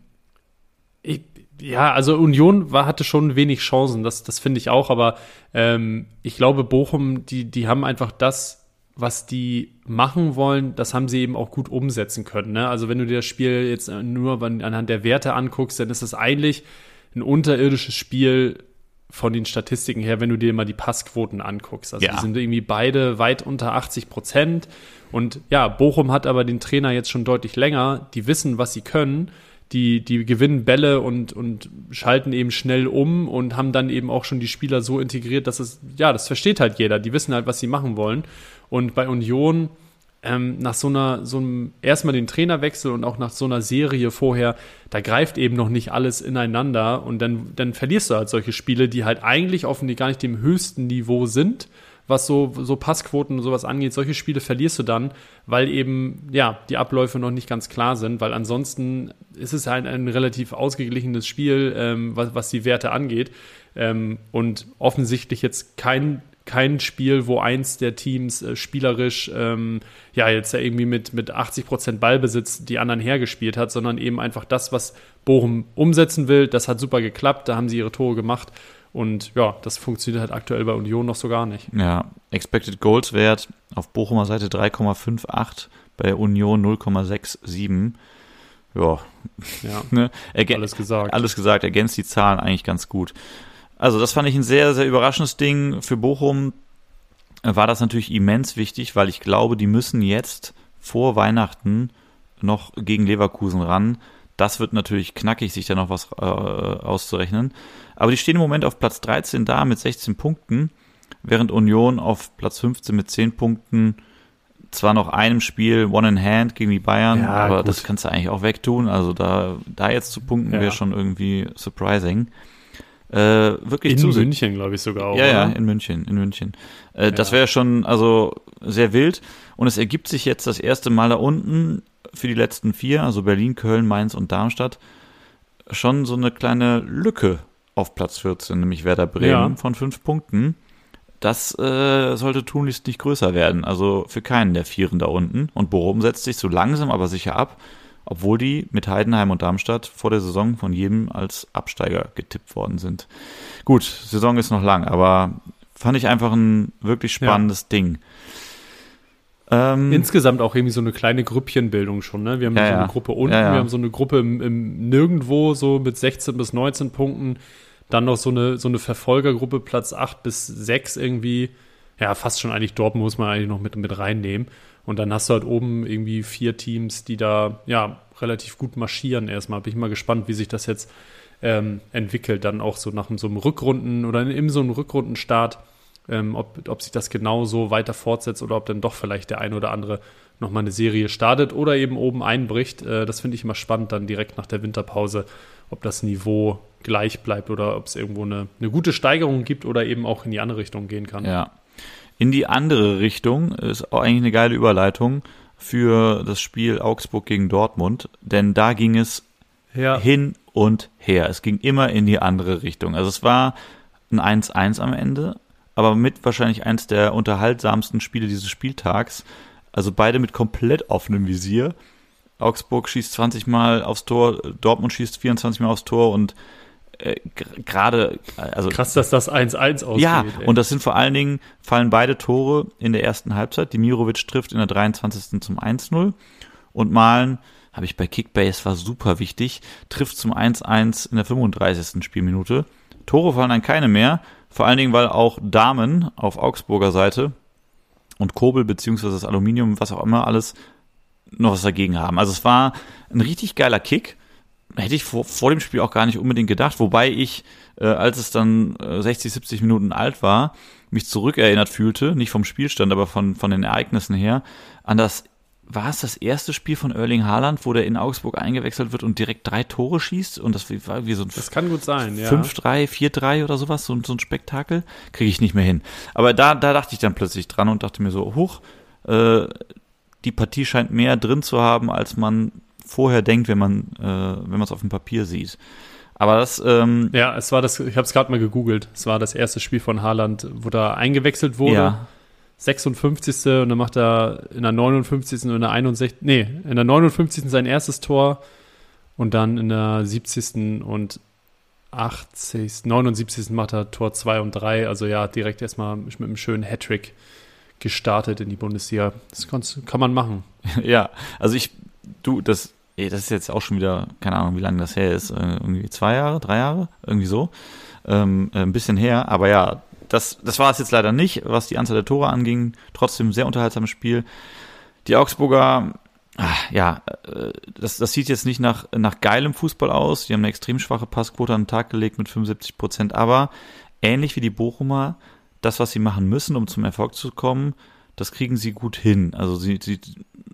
ich, ja, also Union war, hatte schon wenig Chancen, das, das finde ich auch, aber ähm, ich glaube, Bochum, die, die haben einfach das was die machen wollen, das haben sie eben auch gut umsetzen können. Ne? Also wenn du dir das Spiel jetzt nur anhand der Werte anguckst, dann ist es eigentlich ein unterirdisches Spiel von den Statistiken her, wenn du dir mal die Passquoten anguckst. Also ja. die sind irgendwie beide weit unter 80 Prozent. Und ja, Bochum hat aber den Trainer jetzt schon deutlich länger. Die wissen, was sie können. Die, die gewinnen Bälle und, und schalten eben schnell um und haben dann eben auch schon die Spieler so integriert, dass es, ja, das versteht halt jeder. Die wissen halt, was sie machen wollen. Und bei Union ähm, nach so einer, so einem, erstmal den Trainerwechsel und auch nach so einer Serie vorher, da greift eben noch nicht alles ineinander und dann, dann verlierst du halt solche Spiele, die halt eigentlich offensichtlich gar nicht dem höchsten Niveau sind, was so, so Passquoten und sowas angeht. Solche Spiele verlierst du dann, weil eben, ja, die Abläufe noch nicht ganz klar sind, weil ansonsten ist es halt ein relativ ausgeglichenes Spiel, ähm, was, was die Werte angeht. Ähm, und offensichtlich jetzt kein kein Spiel, wo eins der Teams äh, spielerisch ähm, ja jetzt ja irgendwie mit, mit 80 Prozent Ballbesitz die anderen hergespielt hat, sondern eben einfach das, was Bochum umsetzen will. Das hat super geklappt, da haben sie ihre Tore gemacht. Und ja, das funktioniert halt aktuell bei Union noch so gar nicht. Ja, Expected Goals Wert auf Bochumer Seite 3,58, bei Union 0,67. Ja, ja ne? alles gesagt. Alles gesagt, ergänzt die Zahlen eigentlich ganz gut. Also das fand ich ein sehr, sehr überraschendes Ding. Für Bochum war das natürlich immens wichtig, weil ich glaube, die müssen jetzt vor Weihnachten noch gegen Leverkusen ran. Das wird natürlich knackig, sich da noch was äh, auszurechnen. Aber die stehen im Moment auf Platz 13 da mit 16 Punkten, während Union auf Platz 15 mit 10 Punkten zwar noch einem Spiel One in Hand gegen die Bayern, Ja, aber gut. das kannst du eigentlich auch wegtun. Also da, da jetzt zu punkten Ja. wäre schon irgendwie surprising. Äh, wirklich In zusehen. München, glaube ich, sogar auch. Ja, ja, oder? in München, in München. Äh, Das Ja. wäre schon also sehr wild. Und es ergibt sich jetzt das erste Mal da unten für die letzten vier, also Berlin, Köln, Mainz und Darmstadt, schon so eine kleine Lücke auf Platz 14, nämlich Werder Bremen Ja. von fünf Punkten. Das äh, sollte tunlichst nicht größer werden, also für keinen der Vieren da unten. Und Bochum setzt sich so langsam aber sicher ab, obwohl die mit Heidenheim und Darmstadt vor der Saison von jedem als Absteiger getippt worden sind. Gut, Saison ist noch lang, aber fand ich einfach ein wirklich spannendes Ding. Ähm, Insgesamt auch irgendwie so eine kleine Grüppchenbildung schon. Ne? Wir haben Ja, so eine ja. Gruppe unten, Ja, ja. wir haben so eine Gruppe im, im Nirgendwo, so mit 16 bis 19 Punkten. Dann noch so eine, so eine Verfolgergruppe, Platz 8 bis 6 irgendwie. Ja, fast schon eigentlich Dortmund muss man eigentlich noch mit, mit reinnehmen. Und dann hast du halt oben irgendwie vier Teams, die da ja relativ gut marschieren erstmal. Bin ich mal gespannt, wie sich das jetzt ähm, entwickelt. Dann auch so nach so einem Rückrunden oder in so einem Rückrundenstart ähm, ob, ob sich das genau so weiter fortsetzt oder ob dann doch vielleicht der ein oder andere nochmal eine Serie startet oder eben oben einbricht. Äh, das finde ich immer spannend, dann direkt nach der Winterpause, ob das Niveau gleich bleibt oder ob es irgendwo eine, eine gute Steigerung gibt oder eben auch in die andere Richtung gehen kann. Ja. In die andere Richtung ist auch eigentlich eine geile Überleitung für das Spiel Augsburg gegen Dortmund, denn da ging es Ja. hin und her. Es ging immer in die andere Richtung. Also es war ein 1-1 am Ende, aber mit wahrscheinlich eins der unterhaltsamsten Spiele dieses Spieltags. Also beide mit komplett offenem Visier. Augsburg schießt 20 Mal aufs Tor, Dortmund schießt 24 Mal aufs Tor und äh, gerade, also Krass, dass das 1-1 ausgeht. ja, ey. und das sind vor allen Dingen, fallen beide Tore in der ersten Halbzeit. Dimirovic trifft in der 23. zum 1-0 und Malen, habe ich bei Kickbase, war super wichtig, trifft zum 1-1 in der 35. Spielminute. Tore fallen dann keine mehr, vor allen Dingen, weil auch Damen auf Augsburger Seite und Kobel beziehungsweise das Aluminium, was auch immer alles, noch was dagegen haben. Also es war ein richtig geiler Kick. Hätte ich vor, vor dem Spiel auch gar nicht unbedingt gedacht, wobei ich, äh, als es dann äh, 60, 70 Minuten alt war, mich zurückerinnert fühlte, nicht vom Spielstand, aber von, von den Ereignissen her, an das, war es das erste Spiel von Erling Haaland, wo der in Augsburg eingewechselt wird und direkt drei Tore schießt und das war wie so ein das kann gut sein, ja. 5-3, 4-3 oder sowas, so, so ein Spektakel, kriege ich nicht mehr hin. Aber da, da dachte ich dann plötzlich dran und dachte mir so, huch, äh, die Partie scheint mehr drin zu haben, als man vorher denkt, wenn man äh, wenn man es auf dem Papier sieht. Aber das, ähm, Ja, es war das, ich habe es gerade mal gegoogelt. Es war das erste Spiel von Haaland, wo da eingewechselt wurde. ja, 56. und dann macht er in der 59. und in der 61. Nee, in der 59. sein erstes Tor und dann in der 70. und 80. 79. macht er Tor 2 und 3. Also ja, direkt erstmal mit einem schönen Hattrick gestartet in die Bundesliga. Das kann man machen. ja, also ich, du, das, das ist jetzt auch schon wieder, keine Ahnung, wie lange das her ist, äh, irgendwie zwei Jahre, drei Jahre, irgendwie so, ähm, äh, ein bisschen her, aber ja, das, das war es jetzt leider nicht, was die Anzahl der Tore anging, trotzdem sehr unterhaltsames Spiel. Die Augsburger, ah, ja, äh, das, das sieht jetzt nicht nach, nach geilem Fußball aus, die haben eine extrem schwache Passquote an den Tag gelegt mit 75 Prozent, aber ähnlich wie die Bochumer, das, was sie machen müssen, um zum Erfolg zu kommen, das kriegen sie gut hin. Also sie, sie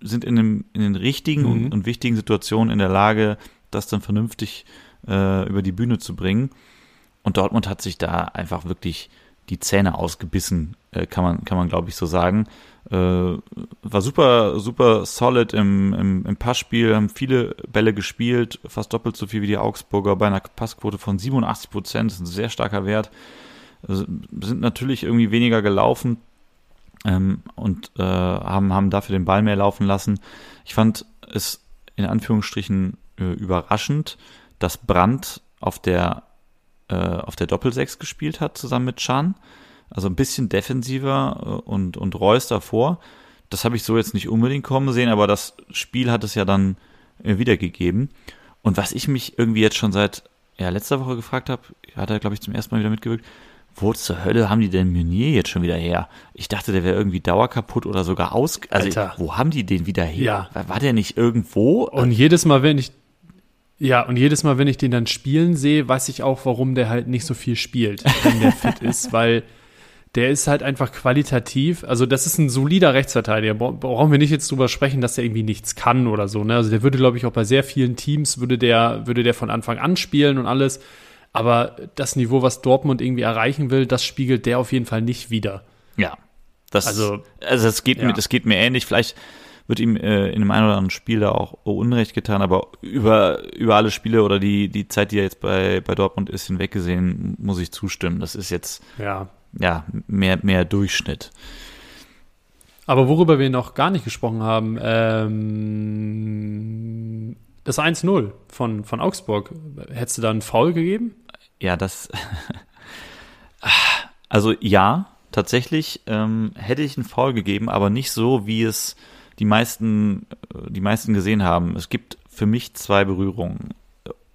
sind in, dem, in den richtigen Mhm. und, und wichtigen Situationen in der Lage, das dann vernünftig äh, über die Bühne zu bringen. Und Dortmund hat sich da einfach wirklich die Zähne ausgebissen, äh, kann man, kann man glaube ich so sagen. Äh, war super, super solid im, im, im Passspiel, haben viele Bälle gespielt, fast doppelt so viel wie die Augsburger bei einer Passquote von 87 Prozent, das ist ein sehr starker Wert. Also, sind natürlich irgendwie weniger gelaufen ähm, und äh, haben, haben dafür den Ball mehr laufen lassen. Ich fand es in Anführungsstrichen äh, überraschend, dass Brandt auf der äh, auf der Doppelsechs gespielt hat, zusammen mit Chan. Also ein bisschen defensiver äh, und, und Reus davor. Das habe ich so jetzt nicht unbedingt kommen sehen, aber das Spiel hat es ja dann äh, wiedergegeben. Und was ich mich irgendwie jetzt schon seit ja, letzter Woche gefragt habe, hat er, glaube ich, zum ersten Mal wieder mitgewirkt, wo zur Hölle haben die denn Meunier jetzt schon wieder her? Ich dachte, der wäre irgendwie dauerkaputt oder sogar aus. Also, Alter. wo haben die den wieder her? Ja. War, der nicht irgendwo? Und jedes Mal, wenn ich ja, und jedes Mal, wenn ich den dann spielen sehe, weiß ich auch, warum der halt nicht so viel spielt, wenn der fit ist, weil der ist halt einfach qualitativ, also das ist ein solider Rechtsverteidiger. Brauchen wir nicht jetzt drüber sprechen, dass er irgendwie nichts kann oder so. Ne? Also der würde, glaube ich, auch bei sehr vielen Teams würde der, würde der von Anfang an spielen und alles. Aber das Niveau, was Dortmund irgendwie erreichen will, das spiegelt der auf jeden Fall nicht wieder. Ja. Das, also, also es geht ja. mir, das geht mir ähnlich. Vielleicht wird ihm äh, in einem einen oder anderen Spiel da auch Unrecht getan, aber über, über alle Spiele oder die, die Zeit, die er jetzt bei, bei Dortmund ist, hinweggesehen, muss ich zustimmen. Das ist jetzt ja, ja mehr, mehr Durchschnitt. Aber worüber wir noch gar nicht gesprochen haben, ähm, das 1-0 von, von Augsburg. Hättest du da einen Foul gegeben? Ja, das. also ja, tatsächlich ähm, hätte ich einen Foul gegeben, aber nicht so, wie es die meisten, äh, die meisten gesehen haben. Es gibt für mich zwei Berührungen.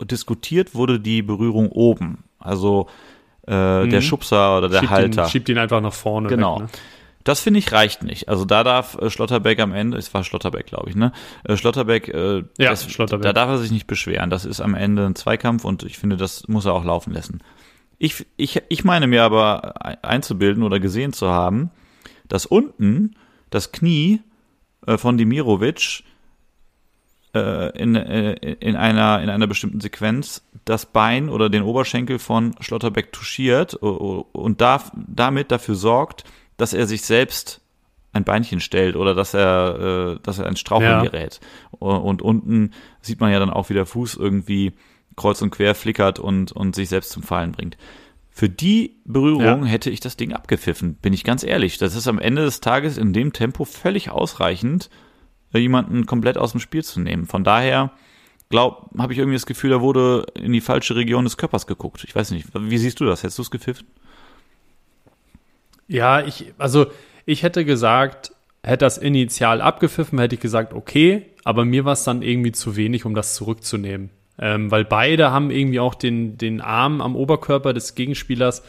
Diskutiert wurde die Berührung oben, also äh, mhm. der Schubser oder der schiebt Halter. Ihn, schiebt ihn einfach nach vorne. Genau. Weg, ne? Das finde ich reicht nicht. Also da darf äh, Schlotterbeck am Ende, es war Schlotterbeck, glaube ich, ne? Äh, Schlotterbeck, äh, ja, das, Schlotterbeck, da darf er sich nicht beschweren. Das ist am Ende ein Zweikampf und ich finde, das muss er auch laufen lassen. Ich, ich, ich meine mir aber einzubilden oder gesehen zu haben, dass unten das Knie äh, von Dimirovic äh, in, äh, in, einer, in einer bestimmten Sequenz das Bein oder den Oberschenkel von Schlotterbeck touchiert und darf, damit dafür sorgt, dass er sich selbst ein Beinchen stellt oder dass er, äh, dass er ein Straucheln ja. gerät. Und unten sieht man ja dann auch, wie der Fuß irgendwie kreuz und quer flickert und, und sich selbst zum Fallen bringt. Für die Berührung ja. hätte ich das Ding abgepfiffen, bin ich ganz ehrlich. Das ist am Ende des Tages in dem Tempo völlig ausreichend, jemanden komplett aus dem Spiel zu nehmen. Von daher glaub, habe ich irgendwie das Gefühl, da wurde in die falsche Region des Körpers geguckt. Ich weiß nicht, wie siehst du das? Hättest du es gepfiffen? Ja, ich, also ich hätte gesagt, hätte das initial abgepfiffen, hätte ich gesagt, okay, aber mir war es dann irgendwie zu wenig, um das zurückzunehmen. Ähm, weil beide haben irgendwie auch den, den Arm am Oberkörper des Gegenspielers.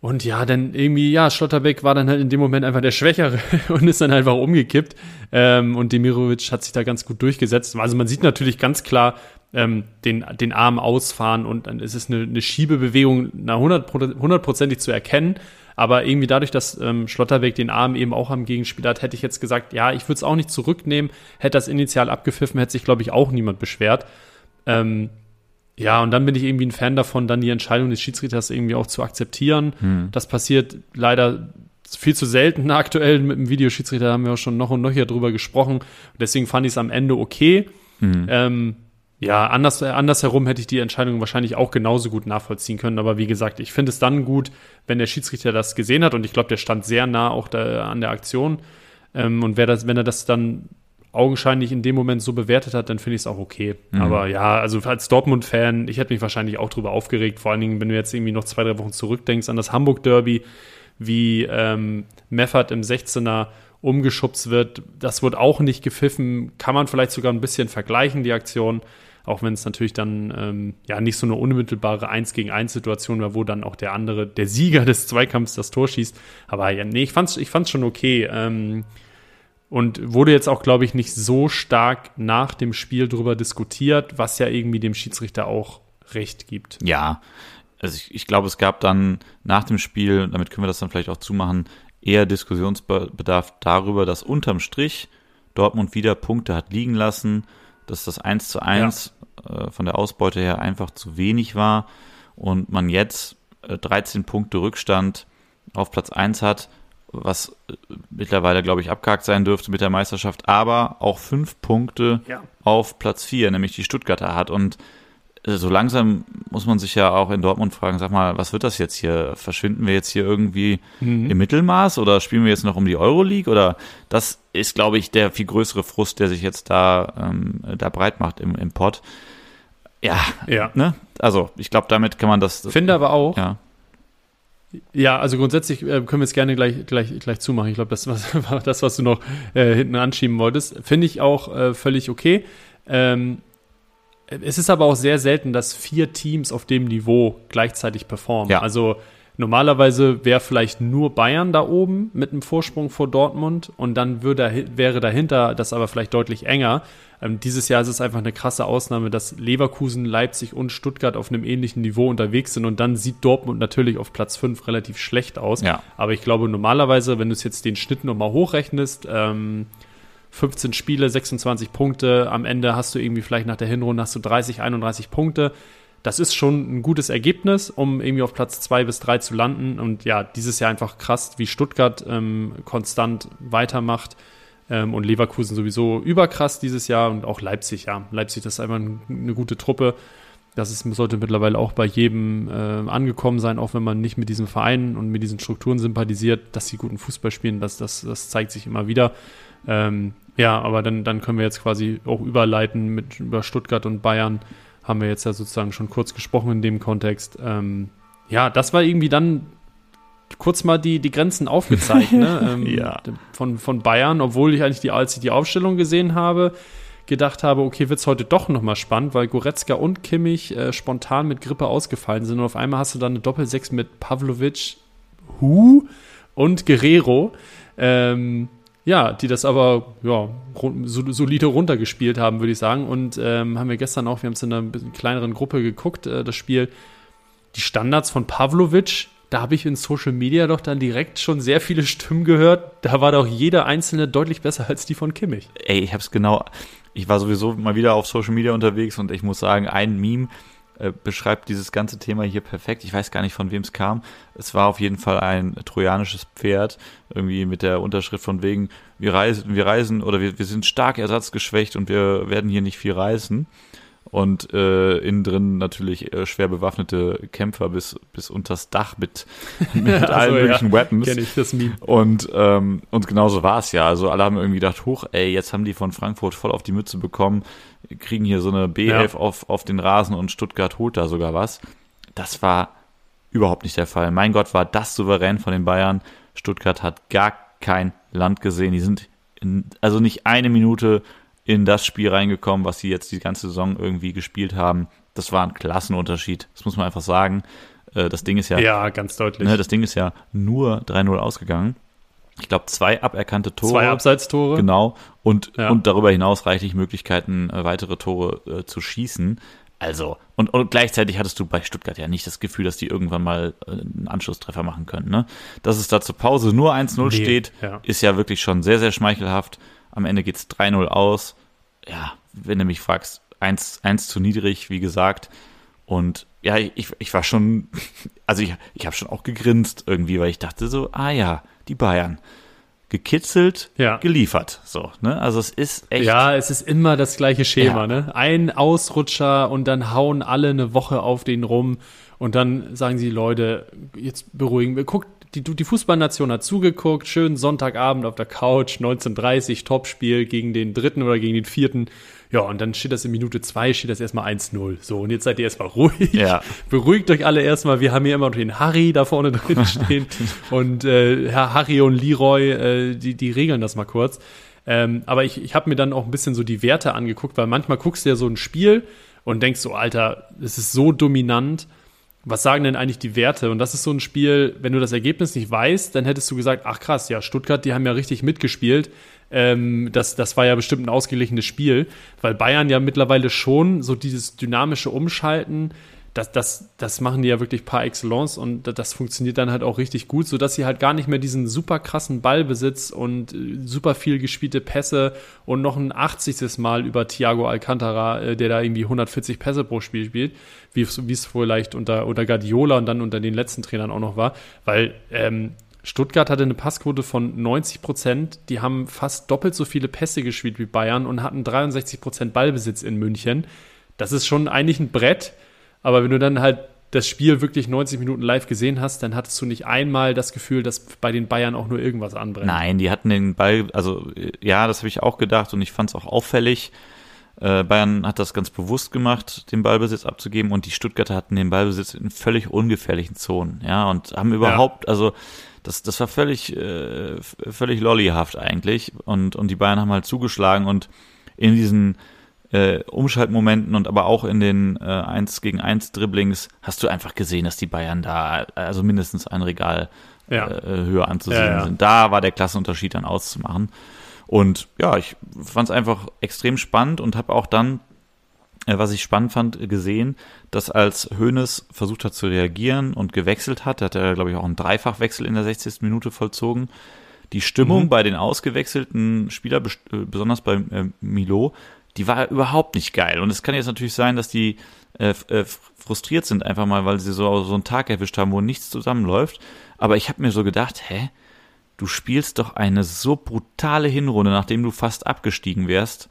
Und ja, dann irgendwie, ja, Schlotterbeck war dann halt in dem Moment einfach der Schwächere und ist dann einfach umgekippt. Ähm, und Demirovic hat sich da ganz gut durchgesetzt. Also man sieht natürlich ganz klar ähm, den, den Arm ausfahren und dann ist es eine, eine Schiebebewegung hundertprozentig zu erkennen. Aber irgendwie dadurch, dass ähm, Schlotterbeck den Arm eben auch am Gegenspieler hat, hätte ich jetzt gesagt, ja, ich würde es auch nicht zurücknehmen. Hätte das initial abgepfiffen, hätte sich, glaube ich, auch niemand beschwert. Ähm, ja, und dann bin ich irgendwie ein Fan davon, dann die Entscheidung des Schiedsrichters irgendwie auch zu akzeptieren. Hm. Das passiert leider viel zu selten aktuell mit dem Videoschiedsrichter, haben wir auch schon noch und noch hier drüber gesprochen. Deswegen fand ich es am Ende okay. Hm. Ähm, ja, anders, andersherum hätte ich die Entscheidung wahrscheinlich auch genauso gut nachvollziehen können. Aber wie gesagt, ich finde es dann gut, wenn der Schiedsrichter das gesehen hat. Und ich glaube, der stand sehr nah auch da an der Aktion. Ähm, und wer das, wenn er das dann augenscheinlich in dem Moment so bewertet hat, dann finde ich es auch okay. Mhm. Aber ja, also als Dortmund-Fan, ich hätte mich wahrscheinlich auch drüber aufgeregt. Vor allen Dingen, wenn du jetzt irgendwie noch zwei, drei Wochen zurückdenkst an das Hamburg-Derby, wie ähm, Meffert im 16er umgeschubst wird. Das wird auch nicht gepfiffen. Kann man vielleicht sogar ein bisschen vergleichen, die Aktion auch wenn es natürlich dann ähm, ja nicht so eine unmittelbare 1 gegen 1 Situation war, wo dann auch der andere, der Sieger des Zweikampfs das Tor schießt. Aber ja, nee, ich fand's, ich fand's schon okay. Ähm, und wurde jetzt auch, glaube ich, nicht so stark nach dem Spiel drüber diskutiert, was ja irgendwie dem Schiedsrichter auch recht gibt. Ja, also ich, ich glaube, es gab dann nach dem Spiel, damit können wir das dann vielleicht auch zumachen, eher Diskussionsbedarf darüber, dass unterm Strich Dortmund wieder Punkte hat liegen lassen dass das 1 zu 1 ja. äh, von der Ausbeute her einfach zu wenig war und man jetzt äh, 13 Punkte Rückstand auf Platz 1 hat, was äh, mittlerweile, glaube ich, abgehakt sein dürfte mit der Meisterschaft, aber auch fünf Punkte ja. auf Platz 4, nämlich die Stuttgarter hat. Und so langsam muss man sich ja auch in Dortmund fragen, sag mal, was wird das jetzt hier? Verschwinden wir jetzt hier irgendwie mhm. im Mittelmaß oder spielen wir jetzt noch um die Euroleague? Oder das ist, glaube ich, der viel größere Frust, der sich jetzt da, ähm, da breit macht im, im Pod. Ja, ja. Ne? Also ich glaube, damit kann man das. Finde aber auch. Ja. Ja, also grundsätzlich äh, können wir es gerne gleich, gleich, gleich zumachen. Ich glaube, das war das, was du noch äh, hinten anschieben wolltest. Finde ich auch äh, völlig okay. Ähm, es ist aber auch sehr selten, dass vier Teams auf dem Niveau gleichzeitig performen. Ja. Also Normalerweise wäre vielleicht nur Bayern da oben mit einem Vorsprung vor Dortmund und dann würde, wäre dahinter das aber vielleicht deutlich enger. Ähm, dieses Jahr ist es einfach eine krasse Ausnahme, dass Leverkusen, Leipzig und Stuttgart auf einem ähnlichen Niveau unterwegs sind und dann sieht Dortmund natürlich auf Platz 5 relativ schlecht aus. Ja. Aber ich glaube normalerweise, wenn du es jetzt den Schnitt nochmal hochrechnest, ähm, 15 Spiele, 26 Punkte, am Ende hast du irgendwie vielleicht nach der Hinrunde hast du 30, 31 Punkte das ist schon ein gutes Ergebnis, um irgendwie auf Platz zwei bis drei zu landen. Und ja, dieses Jahr einfach krass, wie Stuttgart ähm, konstant weitermacht ähm, und Leverkusen sowieso überkrass dieses Jahr und auch Leipzig, ja. Leipzig, das ist einfach eine gute Truppe. Das ist, sollte mittlerweile auch bei jedem äh, angekommen sein, auch wenn man nicht mit diesem Verein und mit diesen Strukturen sympathisiert, dass sie guten Fußball spielen, das, das, das zeigt sich immer wieder. Ähm, ja, aber dann, dann können wir jetzt quasi auch überleiten mit über Stuttgart und Bayern haben wir jetzt ja sozusagen schon kurz gesprochen in dem Kontext. Ähm, ja, das war irgendwie dann kurz mal die, die Grenzen aufgezeigt, ne? Ähm, ja. von, von Bayern, obwohl ich eigentlich die, als ich die Aufstellung gesehen habe, gedacht habe, okay, wird es heute doch nochmal spannend, weil Goretzka und Kimmich äh, spontan mit Grippe ausgefallen sind und auf einmal hast du dann eine Doppelsechs mit Pavlovic, Hu und Guerrero. Ähm, ja, die das aber ja, solide runtergespielt haben, würde ich sagen. Und ähm, haben wir gestern auch, wir haben es in einer kleineren Gruppe geguckt, äh, das Spiel. Die Standards von Pavlovic, da habe ich in Social Media doch dann direkt schon sehr viele Stimmen gehört. Da war doch jeder einzelne deutlich besser als die von Kimmich. Ey, ich habe es genau. Ich war sowieso mal wieder auf Social Media unterwegs und ich muss sagen, ein Meme, äh, beschreibt dieses ganze Thema hier perfekt. Ich weiß gar nicht, von wem es kam. Es war auf jeden Fall ein trojanisches Pferd, irgendwie mit der Unterschrift von wegen, wir reisen, wir reisen oder wir, wir sind stark ersatzgeschwächt und wir werden hier nicht viel reisen und äh, innen drin natürlich äh, schwer bewaffnete Kämpfer bis, bis unters Dach mit, mit also, allen möglichen ja, Weapons. Kenn ich das Meme. Und, ähm, und genauso war es ja. Also alle haben irgendwie gedacht, hoch, ey, jetzt haben die von Frankfurt voll auf die Mütze bekommen, kriegen hier so eine B11 ja. auf, auf den Rasen und Stuttgart holt da sogar was. Das war überhaupt nicht der Fall. Mein Gott, war das souverän von den Bayern. Stuttgart hat gar kein Land gesehen. Die sind in, also nicht eine Minute in das Spiel reingekommen, was sie jetzt die ganze Saison irgendwie gespielt haben. Das war ein Klassenunterschied. Das muss man einfach sagen. Äh, das Ding ist ja. Ja, ganz deutlich. Ne, das Ding ist ja nur 3-0 ausgegangen. Ich glaube, zwei aberkannte Tore. Zwei Abseitstore. Genau. Und, ja. und darüber hinaus reichlich Möglichkeiten, äh, weitere Tore äh, zu schießen. Also, und, und gleichzeitig hattest du bei Stuttgart ja nicht das Gefühl, dass die irgendwann mal äh, einen Anschlusstreffer machen können. Ne? Dass es da zur Pause nur 1-0 nee, steht, ja. ist ja wirklich schon sehr, sehr schmeichelhaft. Am Ende geht es 3-0 aus. Ja, wenn du mich fragst, 1, 1 zu niedrig, wie gesagt. Und ja, ich, ich war schon, also ich, ich habe schon auch gegrinst irgendwie, weil ich dachte so, ah ja, die Bayern. Gekitzelt, ja. geliefert. So, ne? Also es ist echt. Ja, es ist immer das gleiche Schema, ja. ne? Ein Ausrutscher und dann hauen alle eine Woche auf den rum und dann sagen sie, Leute, jetzt beruhigen wir. Guckt, die, die Fußballnation hat zugeguckt, schön Sonntagabend auf der Couch, 1930, Topspiel gegen den dritten oder gegen den vierten. Ja, und dann steht das in Minute zwei, steht das erstmal 1-0. So, und jetzt seid ihr erstmal ruhig. Ja. Beruhigt euch alle erstmal. Wir haben hier immer noch den Harry da vorne drin stehen. und äh, Herr Harry und Leroy, äh, die, die regeln das mal kurz. Ähm, aber ich, ich habe mir dann auch ein bisschen so die Werte angeguckt, weil manchmal guckst du ja so ein Spiel und denkst so, Alter, es ist so dominant was sagen denn eigentlich die Werte? Und das ist so ein Spiel, wenn du das Ergebnis nicht weißt, dann hättest du gesagt, ach krass, ja, Stuttgart, die haben ja richtig mitgespielt. Ähm, das, das war ja bestimmt ein ausgeglichenes Spiel, weil Bayern ja mittlerweile schon so dieses dynamische Umschalten das, das, das machen die ja wirklich par excellence und das funktioniert dann halt auch richtig gut, sodass sie halt gar nicht mehr diesen super krassen Ballbesitz und äh, super viel gespielte Pässe und noch ein 80. Mal über Thiago Alcantara, äh, der da irgendwie 140 Pässe pro Spiel spielt, wie es vielleicht unter, unter Guardiola und dann unter den letzten Trainern auch noch war, weil ähm, Stuttgart hatte eine Passquote von 90 Prozent. Die haben fast doppelt so viele Pässe gespielt wie Bayern und hatten 63 Prozent Ballbesitz in München. Das ist schon eigentlich ein Brett. Aber wenn du dann halt das Spiel wirklich 90 Minuten live gesehen hast, dann hattest du nicht einmal das Gefühl, dass bei den Bayern auch nur irgendwas anbrennt. Nein, die hatten den Ball, also ja, das habe ich auch gedacht und ich fand es auch auffällig. Äh, Bayern hat das ganz bewusst gemacht, den Ballbesitz abzugeben und die Stuttgarter hatten den Ballbesitz in völlig ungefährlichen Zonen, ja, und haben überhaupt, ja. also das, das war völlig, äh, völlig lollyhaft eigentlich und, und die Bayern haben halt zugeschlagen und in diesen äh, Umschaltmomenten und aber auch in den äh, 1 gegen 1 Dribblings hast du einfach gesehen, dass die Bayern da also mindestens ein Regal ja. äh, höher anzusehen ja, sind. Da war der Klassenunterschied dann auszumachen. Und ja, ich fand es einfach extrem spannend und habe auch dann, äh, was ich spannend fand, gesehen, dass als Hoeneß versucht hat zu reagieren und gewechselt hat, hat er, glaube ich, auch einen Dreifachwechsel in der 60. Minute vollzogen, die Stimmung mhm. bei den ausgewechselten Spielern, äh, besonders bei äh, Milo, die war überhaupt nicht geil. Und es kann jetzt natürlich sein, dass die äh, äh, frustriert sind, einfach mal, weil sie so, so einen Tag erwischt haben, wo nichts zusammenläuft. Aber ich habe mir so gedacht, hä? Du spielst doch eine so brutale Hinrunde, nachdem du fast abgestiegen wärst.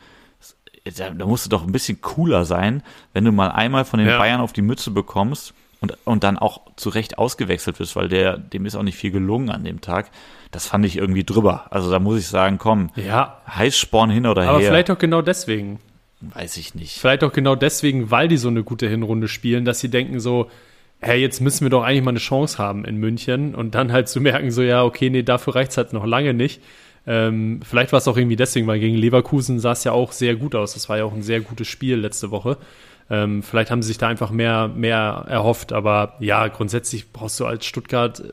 Da, da musst du doch ein bisschen cooler sein, wenn du mal einmal von den ja. Bayern auf die Mütze bekommst und, und dann auch zu Recht ausgewechselt wirst, weil der, dem ist auch nicht viel gelungen an dem Tag. Das fand ich irgendwie drüber. Also da muss ich sagen, komm, ja. Heißsporn hin oder Aber her. Aber vielleicht auch genau deswegen. Weiß ich nicht. Vielleicht auch genau deswegen, weil die so eine gute Hinrunde spielen, dass sie denken so, hey, jetzt müssen wir doch eigentlich mal eine Chance haben in München und dann halt zu merken, so, ja, okay, nee, dafür reicht's halt noch lange nicht. Ähm, vielleicht war es auch irgendwie deswegen, weil gegen Leverkusen sah es ja auch sehr gut aus. Das war ja auch ein sehr gutes Spiel letzte Woche. Ähm, vielleicht haben sie sich da einfach mehr, mehr erhofft, aber ja, grundsätzlich brauchst du als Stuttgart,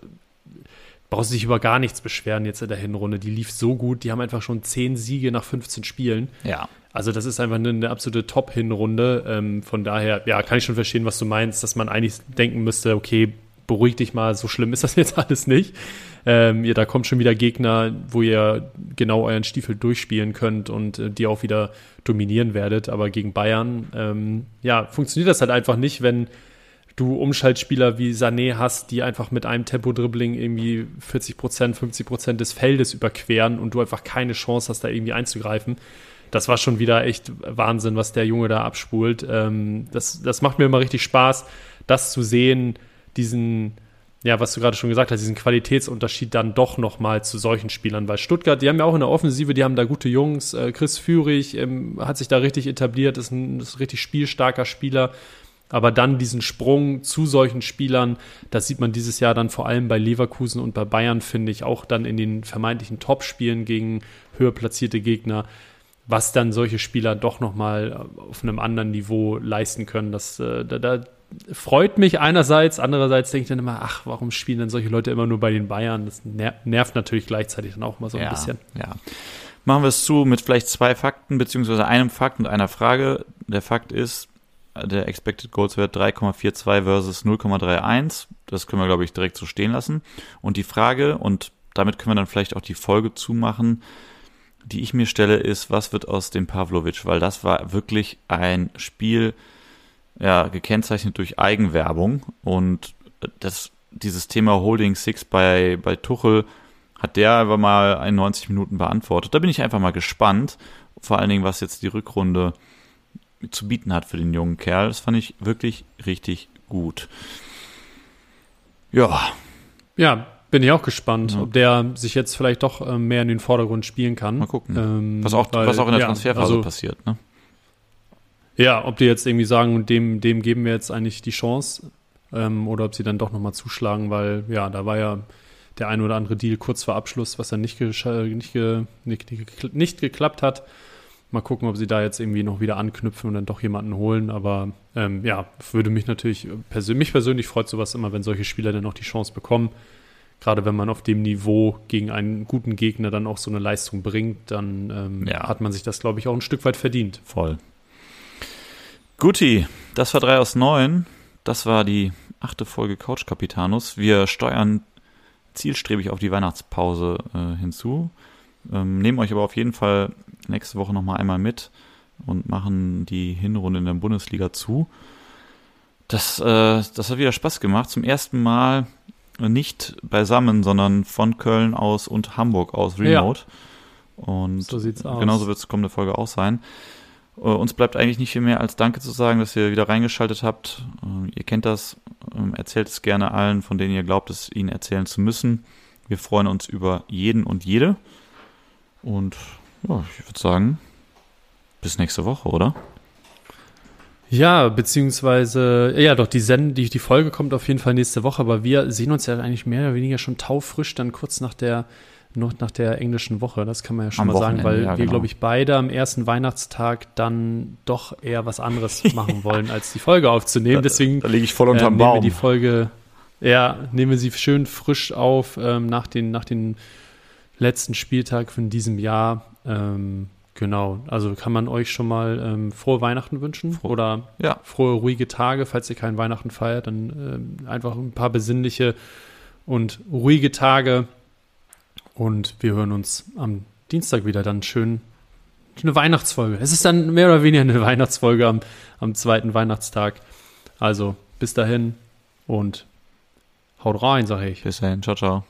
brauchst du dich über gar nichts beschweren jetzt in der Hinrunde. Die lief so gut, die haben einfach schon zehn Siege nach 15 Spielen. Ja. Also das ist einfach eine, eine absolute Top-Hinrunde. Ähm, von daher, ja, kann ich schon verstehen, was du meinst, dass man eigentlich denken müsste, okay, beruhig dich mal, so schlimm ist das jetzt alles nicht. Ähm, ihr, da kommt schon wieder Gegner, wo ihr genau euren Stiefel durchspielen könnt und äh, die auch wieder dominieren werdet. Aber gegen Bayern, ähm, ja, funktioniert das halt einfach nicht, wenn du Umschaltspieler wie Sané hast, die einfach mit einem Tempo-Dribbling irgendwie 40 Prozent, 50 Prozent des Feldes überqueren und du einfach keine Chance hast, da irgendwie einzugreifen das war schon wieder echt Wahnsinn, was der Junge da abspult. Ähm, das, das macht mir immer richtig Spaß, das zu sehen, diesen, ja, was du gerade schon gesagt hast, diesen Qualitätsunterschied dann doch nochmal zu solchen Spielern. Weil Stuttgart, die haben ja auch in der Offensive, die haben da gute Jungs. Äh, Chris Führig ähm, hat sich da richtig etabliert, ist ein, ist ein richtig spielstarker Spieler. Aber dann diesen Sprung zu solchen Spielern, das sieht man dieses Jahr dann vor allem bei Leverkusen und bei Bayern, finde ich, auch dann in den vermeintlichen Top-Spielen gegen höher platzierte Gegner was dann solche Spieler doch nochmal auf einem anderen Niveau leisten können. Das, äh, da, da freut mich einerseits, andererseits denke ich dann immer, ach, warum spielen denn solche Leute immer nur bei den Bayern? Das nervt natürlich gleichzeitig dann auch mal so ein ja, bisschen. Ja. Machen wir es zu mit vielleicht zwei Fakten, beziehungsweise einem Fakt und einer Frage. Der Fakt ist, der Expected Goals Wert 3,42 versus 0,31. Das können wir, glaube ich, direkt so stehen lassen. Und die Frage, und damit können wir dann vielleicht auch die Folge zumachen, die ich mir stelle, ist, was wird aus dem Pavlovic? Weil das war wirklich ein Spiel, ja, gekennzeichnet durch Eigenwerbung und das, dieses Thema Holding Six bei, bei Tuchel hat der einfach mal in 90 Minuten beantwortet. Da bin ich einfach mal gespannt, vor allen Dingen, was jetzt die Rückrunde zu bieten hat für den jungen Kerl. Das fand ich wirklich richtig gut. Ja. Ja, bin ich auch gespannt, ja. ob der sich jetzt vielleicht doch äh, mehr in den Vordergrund spielen kann. Mal gucken. Ähm, was, auch, weil, was auch in der ja, Transferphase also, passiert, ne? Ja, ob die jetzt irgendwie sagen, dem, dem geben wir jetzt eigentlich die Chance ähm, oder ob sie dann doch nochmal zuschlagen, weil ja, da war ja der ein oder andere Deal kurz vor Abschluss, was dann nicht, nicht, ge nicht, nicht, nicht geklappt hat. Mal gucken, ob sie da jetzt irgendwie noch wieder anknüpfen und dann doch jemanden holen. Aber ähm, ja, würde mich natürlich, persönlich, mich persönlich freut sowas immer, wenn solche Spieler dann noch die Chance bekommen gerade wenn man auf dem Niveau gegen einen guten Gegner dann auch so eine Leistung bringt, dann ähm, ja. hat man sich das, glaube ich, auch ein Stück weit verdient. Voll. Guti, das war 3 aus 9. Das war die achte Folge Couch Capitanus. Wir steuern zielstrebig auf die Weihnachtspause äh, hinzu. Ähm, nehmen euch aber auf jeden Fall nächste Woche nochmal einmal mit und machen die Hinrunde in der Bundesliga zu. Das, äh, das hat wieder Spaß gemacht. Zum ersten Mal nicht beisammen, sondern von Köln aus und Hamburg aus remote. Ja. Und so sieht's aus. genauso wird es kommende Folge auch sein. Uh, uns bleibt eigentlich nicht viel mehr als Danke zu sagen, dass ihr wieder reingeschaltet habt. Uh, ihr kennt das. Uh, erzählt es gerne allen, von denen ihr glaubt, es ihnen erzählen zu müssen. Wir freuen uns über jeden und jede. Und ja, ich würde sagen, bis nächste Woche, oder? Ja, beziehungsweise, ja doch, die, Send die, die Folge kommt auf jeden Fall nächste Woche, aber wir sehen uns ja eigentlich mehr oder weniger schon taufrisch dann kurz nach der noch nach der englischen Woche, das kann man ja schon Am mal sagen, Wochenende, weil ja, wir, genau. glaube ich, beide am ersten Weihnachtstag dann doch eher was anderes machen wollen, als die Folge aufzunehmen. Deswegen Da liege ich voll unterm nehmen wir Baum. die Folge, ja, nehmen wir sie schön frisch auf ähm, nach, den, nach den letzten Spieltag von diesem Jahr. Ähm, genau, also kann man euch schon mal ähm, frohe Weihnachten wünschen Froh- oder Ja. frohe, ruhige Tage, falls ihr keinen Weihnachten feiert, dann ähm, einfach ein paar besinnliche und ruhige Tage. Und wir hören uns am Dienstag wieder dann schön eine Weihnachtsfolge. Es ist dann mehr oder weniger eine Weihnachtsfolge am, am zweiten Weihnachtstag. Also bis dahin und haut rein, sage ich. Bis dahin. Ciao, ciao.